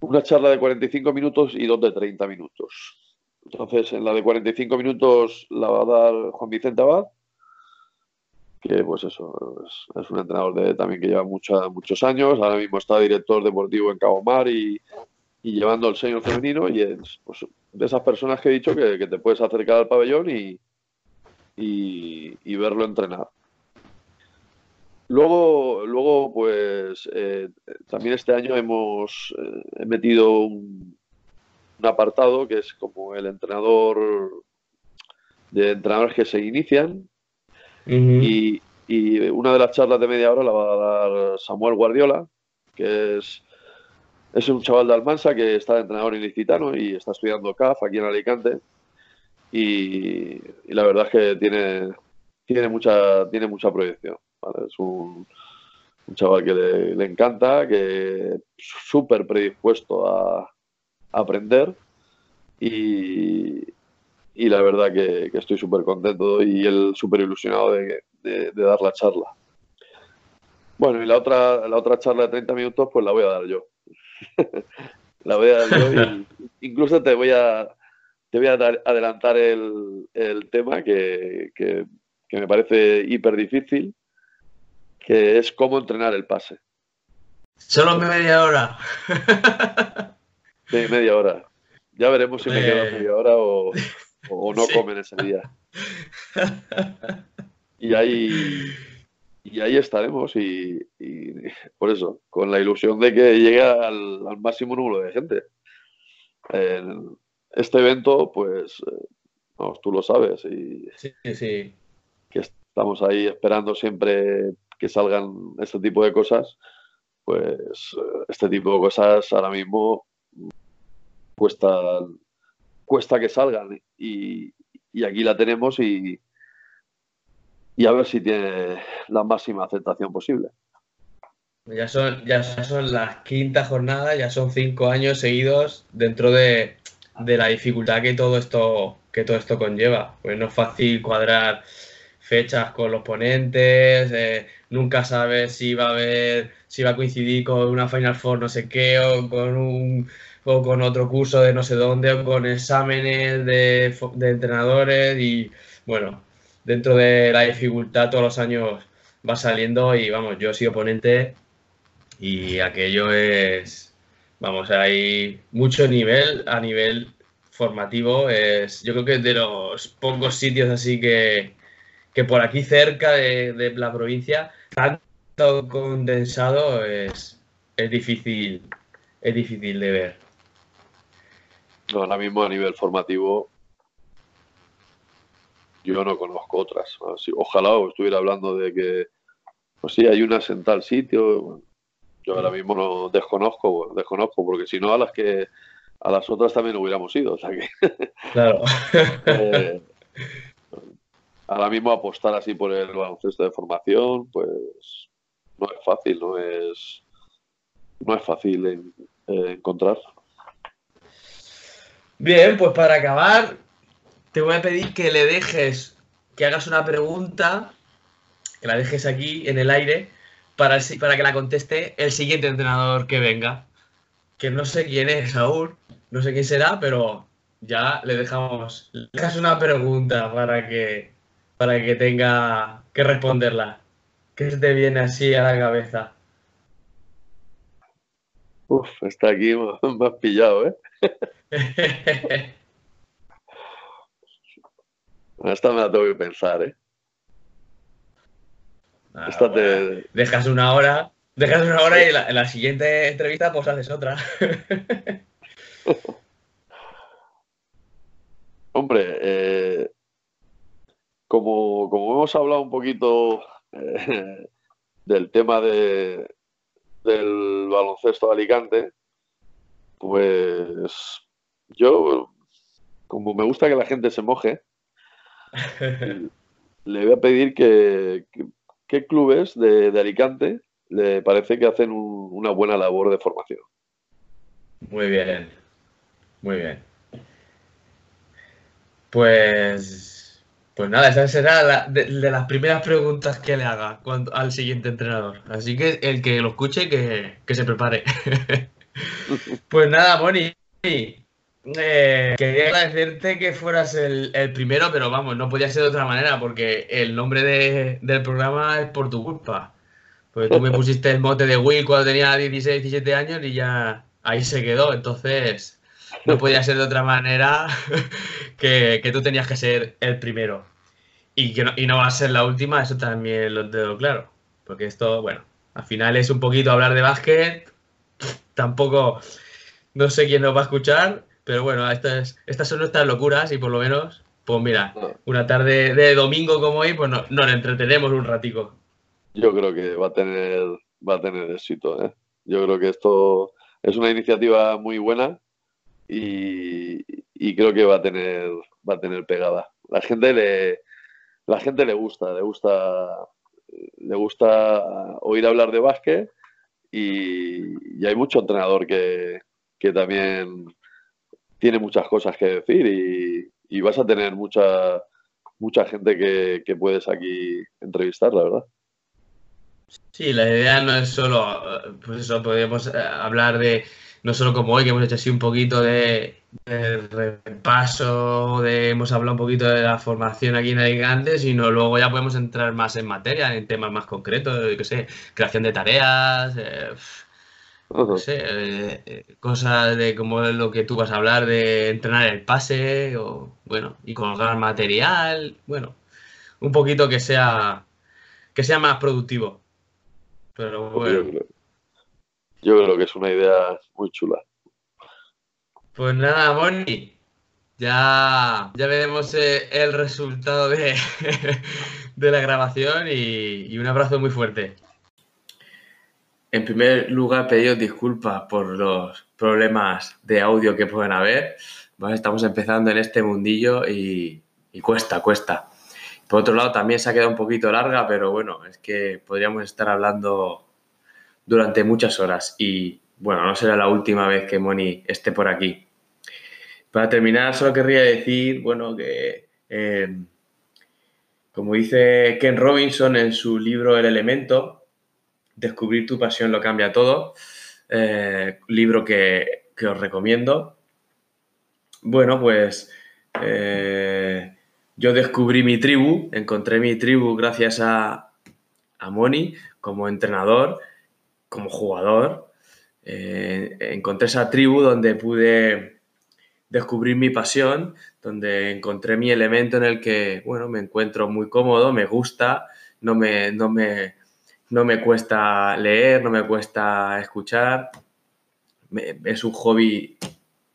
una charla de 45 minutos y dos de 30 minutos. Entonces, en la de 45 minutos la va a dar Juan Vicente Abad, que pues eso, es, un entrenador de, también que lleva muchos años. Ahora mismo está director deportivo en Cabo Mar y, y llevando al señor femenino y es pues, de esas personas que he dicho que, te puedes acercar al pabellón y, y, verlo entrenar. Luego, luego pues eh, también este año hemos eh, metido un, apartado que es como el entrenador de entrenadores que se inician y, y una de las charlas de media hora la va a dar Samuel Guardiola, que es es un chaval de Almansa que está de entrenador ilicitano y está estudiando CAF aquí en Alicante. Y, la verdad es que tiene, tiene, mucha, tiene mucha proyección. Es un, chaval que le, encanta, que es súper predispuesto a, aprender. Y, la verdad que, estoy súper contento y él súper ilusionado de, de, dar la charla. Bueno, y la otra, la otra charla de 30 minutos, pues la voy a dar yo. (laughs) la voy a dar (laughs) incluso te voy a te voy a adelantar el, tema que, me parece hiper difícil, que es cómo entrenar el pase. Solo media hora. (laughs) sí, media hora. Ya veremos si me queda media hora o, no comen ese día. Y ahí y ahí estaremos y, por eso, con la ilusión de que llegue al, máximo número de gente. este evento, pues, eh, tú lo sabes y sí, sí. que estamos ahí esperando siempre que salgan este tipo de cosas, pues este tipo de cosas ahora mismo cuesta, cuesta que salgan y, aquí la tenemos y, y a ver si tiene la máxima aceptación posible. Ya son, ya son las quinta jornadas, ya son cinco años seguidos dentro de, de, la dificultad que todo esto que todo esto conlleva. Pues no es fácil cuadrar fechas con los ponentes, eh, nunca sabes si va a haber, si va a coincidir con una Final Four no sé qué, o con un o con otro curso de no sé dónde, o con exámenes de, de entrenadores y bueno, dentro de la dificultad todos los años va saliendo y vamos, yo he sido ponente y aquello es, vamos, hay mucho nivel a nivel formativo. Es, yo creo que de los pocos sitios así que, que por aquí cerca de, la provincia, tanto condensado es, es difícil, es difícil de ver. Ahora mismo a nivel formativo yo no conozco otras. Ojalá estuviera hablando de que, pues sí, hay unas en tal sitio. Yo ahora mismo no desconozco, desconozco, porque si no a las que a las otras también hubiéramos ido. O sea que, (laughs) claro. eh, ahora mismo apostar así por el baloncesto de formación, pues no es fácil, no es no es fácil encontrar. Bien, pues para acabar, te voy a pedir que le dejes, que hagas una pregunta, que la dejes aquí en el aire para, para que la conteste el siguiente entrenador que venga. Que no sé quién es aún, no sé quién será, pero ya le dejamos. Le dejas una pregunta para que, para que tenga que responderla. ¿Qué te viene así a la cabeza? Uf, está aquí, (laughs) has pillado, ¿eh? (laughs) Esta me la tengo que pensar, ¿eh? Ah, dejas una hora, dejas una hora y en la, siguiente entrevista pues haces otra. (laughs) Hombre, eh, como, como, hemos hablado un poquito eh, del tema de, del baloncesto de Alicante, pues yo, como me gusta que la gente se moje, (laughs) le voy a pedir que, qué clubes de, Alicante le parece que hacen una buena labor de formación. Muy bien, muy bien. Pues, pues nada, esa será de, las primeras preguntas que le haga al siguiente entrenador. Así que el que lo escuche, que, que se prepare. (laughs) pues nada, Moni, eh, quería agradecerte que fueras el, primero, pero vamos, no podía ser de otra manera, porque el nombre del programa es por tu culpa. Porque tú me (laughs) pusiste el mote de Will cuando tenía 16, 17 años y ya ahí se quedó. Entonces, no podía ser de otra manera (laughs) que, tú tenías que ser el primero. Y, que no, y no va a ser la última, eso también lo tengo claro. Porque esto, bueno, al final es un poquito hablar de básquet. Tampoco, no sé quién nos va a escuchar, pero bueno, estas, estas son nuestras locuras y por lo menos, pues mira, una tarde de domingo como hoy, pues no, nos entretenemos un ratico. Yo creo que va a tener, va a tener éxito. ¿eh? Yo creo que esto es una iniciativa muy buena y, creo que va a tener, va a tener pegada. La gente le, la gente le gusta, le gusta, le gusta oír hablar de básquet y, hay mucho entrenador que, que también tiene muchas cosas que decir y, vas a tener mucha, mucha gente que, puedes aquí entrevistar, la verdad. Sí, la idea no es solo, pues eso, podríamos eh, hablar de, no solo como hoy, que hemos hecho así un poquito de, repaso, de, hemos hablado un poquito de la formación aquí en Alicante, sino luego ya podemos entrar más en materia, en temas más concretos, yo qué sé, creación de tareas, eh, no sé, eh, eh, cosas de como lo que tú vas a hablar de entrenar el pase o bueno, y colgar material, bueno, un poquito que sea que sea más productivo. Pero bueno. Yo creo, que es una idea muy chula. Pues nada, Moni, ya, ya veremos eh, el resultado de, (laughs) de la grabación y un abrazo muy fuerte. en primer lugar, pediros disculpas por los problemas de audio que pueden haber. Estamos empezando en este mundillo y, cuesta, cuesta. Por otro lado, también se ha quedado un poquito larga, pero bueno, es que podríamos estar hablando durante muchas horas y bueno, no será la última vez que Moni esté por aquí. Para terminar, solo querría decir, bueno, que eh, como dice Ken Robinson en su libro El elemento, descubrir tu pasión lo cambia todo, eh, libro que, os recomiendo. Bueno, pues eh, yo descubrí mi tribu, encontré mi tribu gracias a, a Moni como entrenador, como jugador. Eh, encontré esa tribu donde pude descubrir mi pasión, donde encontré mi elemento en el que, bueno, me encuentro muy cómodo, me gusta, no me, no me, no me cuesta leer, no me cuesta escuchar. es un hobby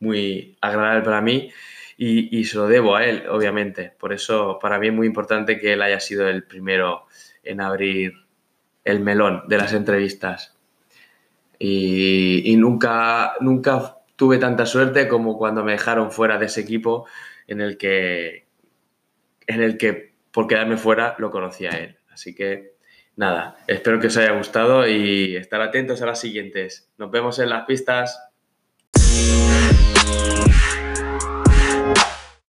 muy agradable para mí y, se lo debo a él, obviamente. Por eso para mí es muy importante que él haya sido el primero en abrir el melón de las entrevistas. Y, nunca, nunca tuve tanta suerte como cuando me dejaron fuera de ese equipo en el que, en el que por quedarme fuera lo conocía él. Así que nada, espero que os haya gustado y estar atentos a las siguientes. Nos vemos en las pistas.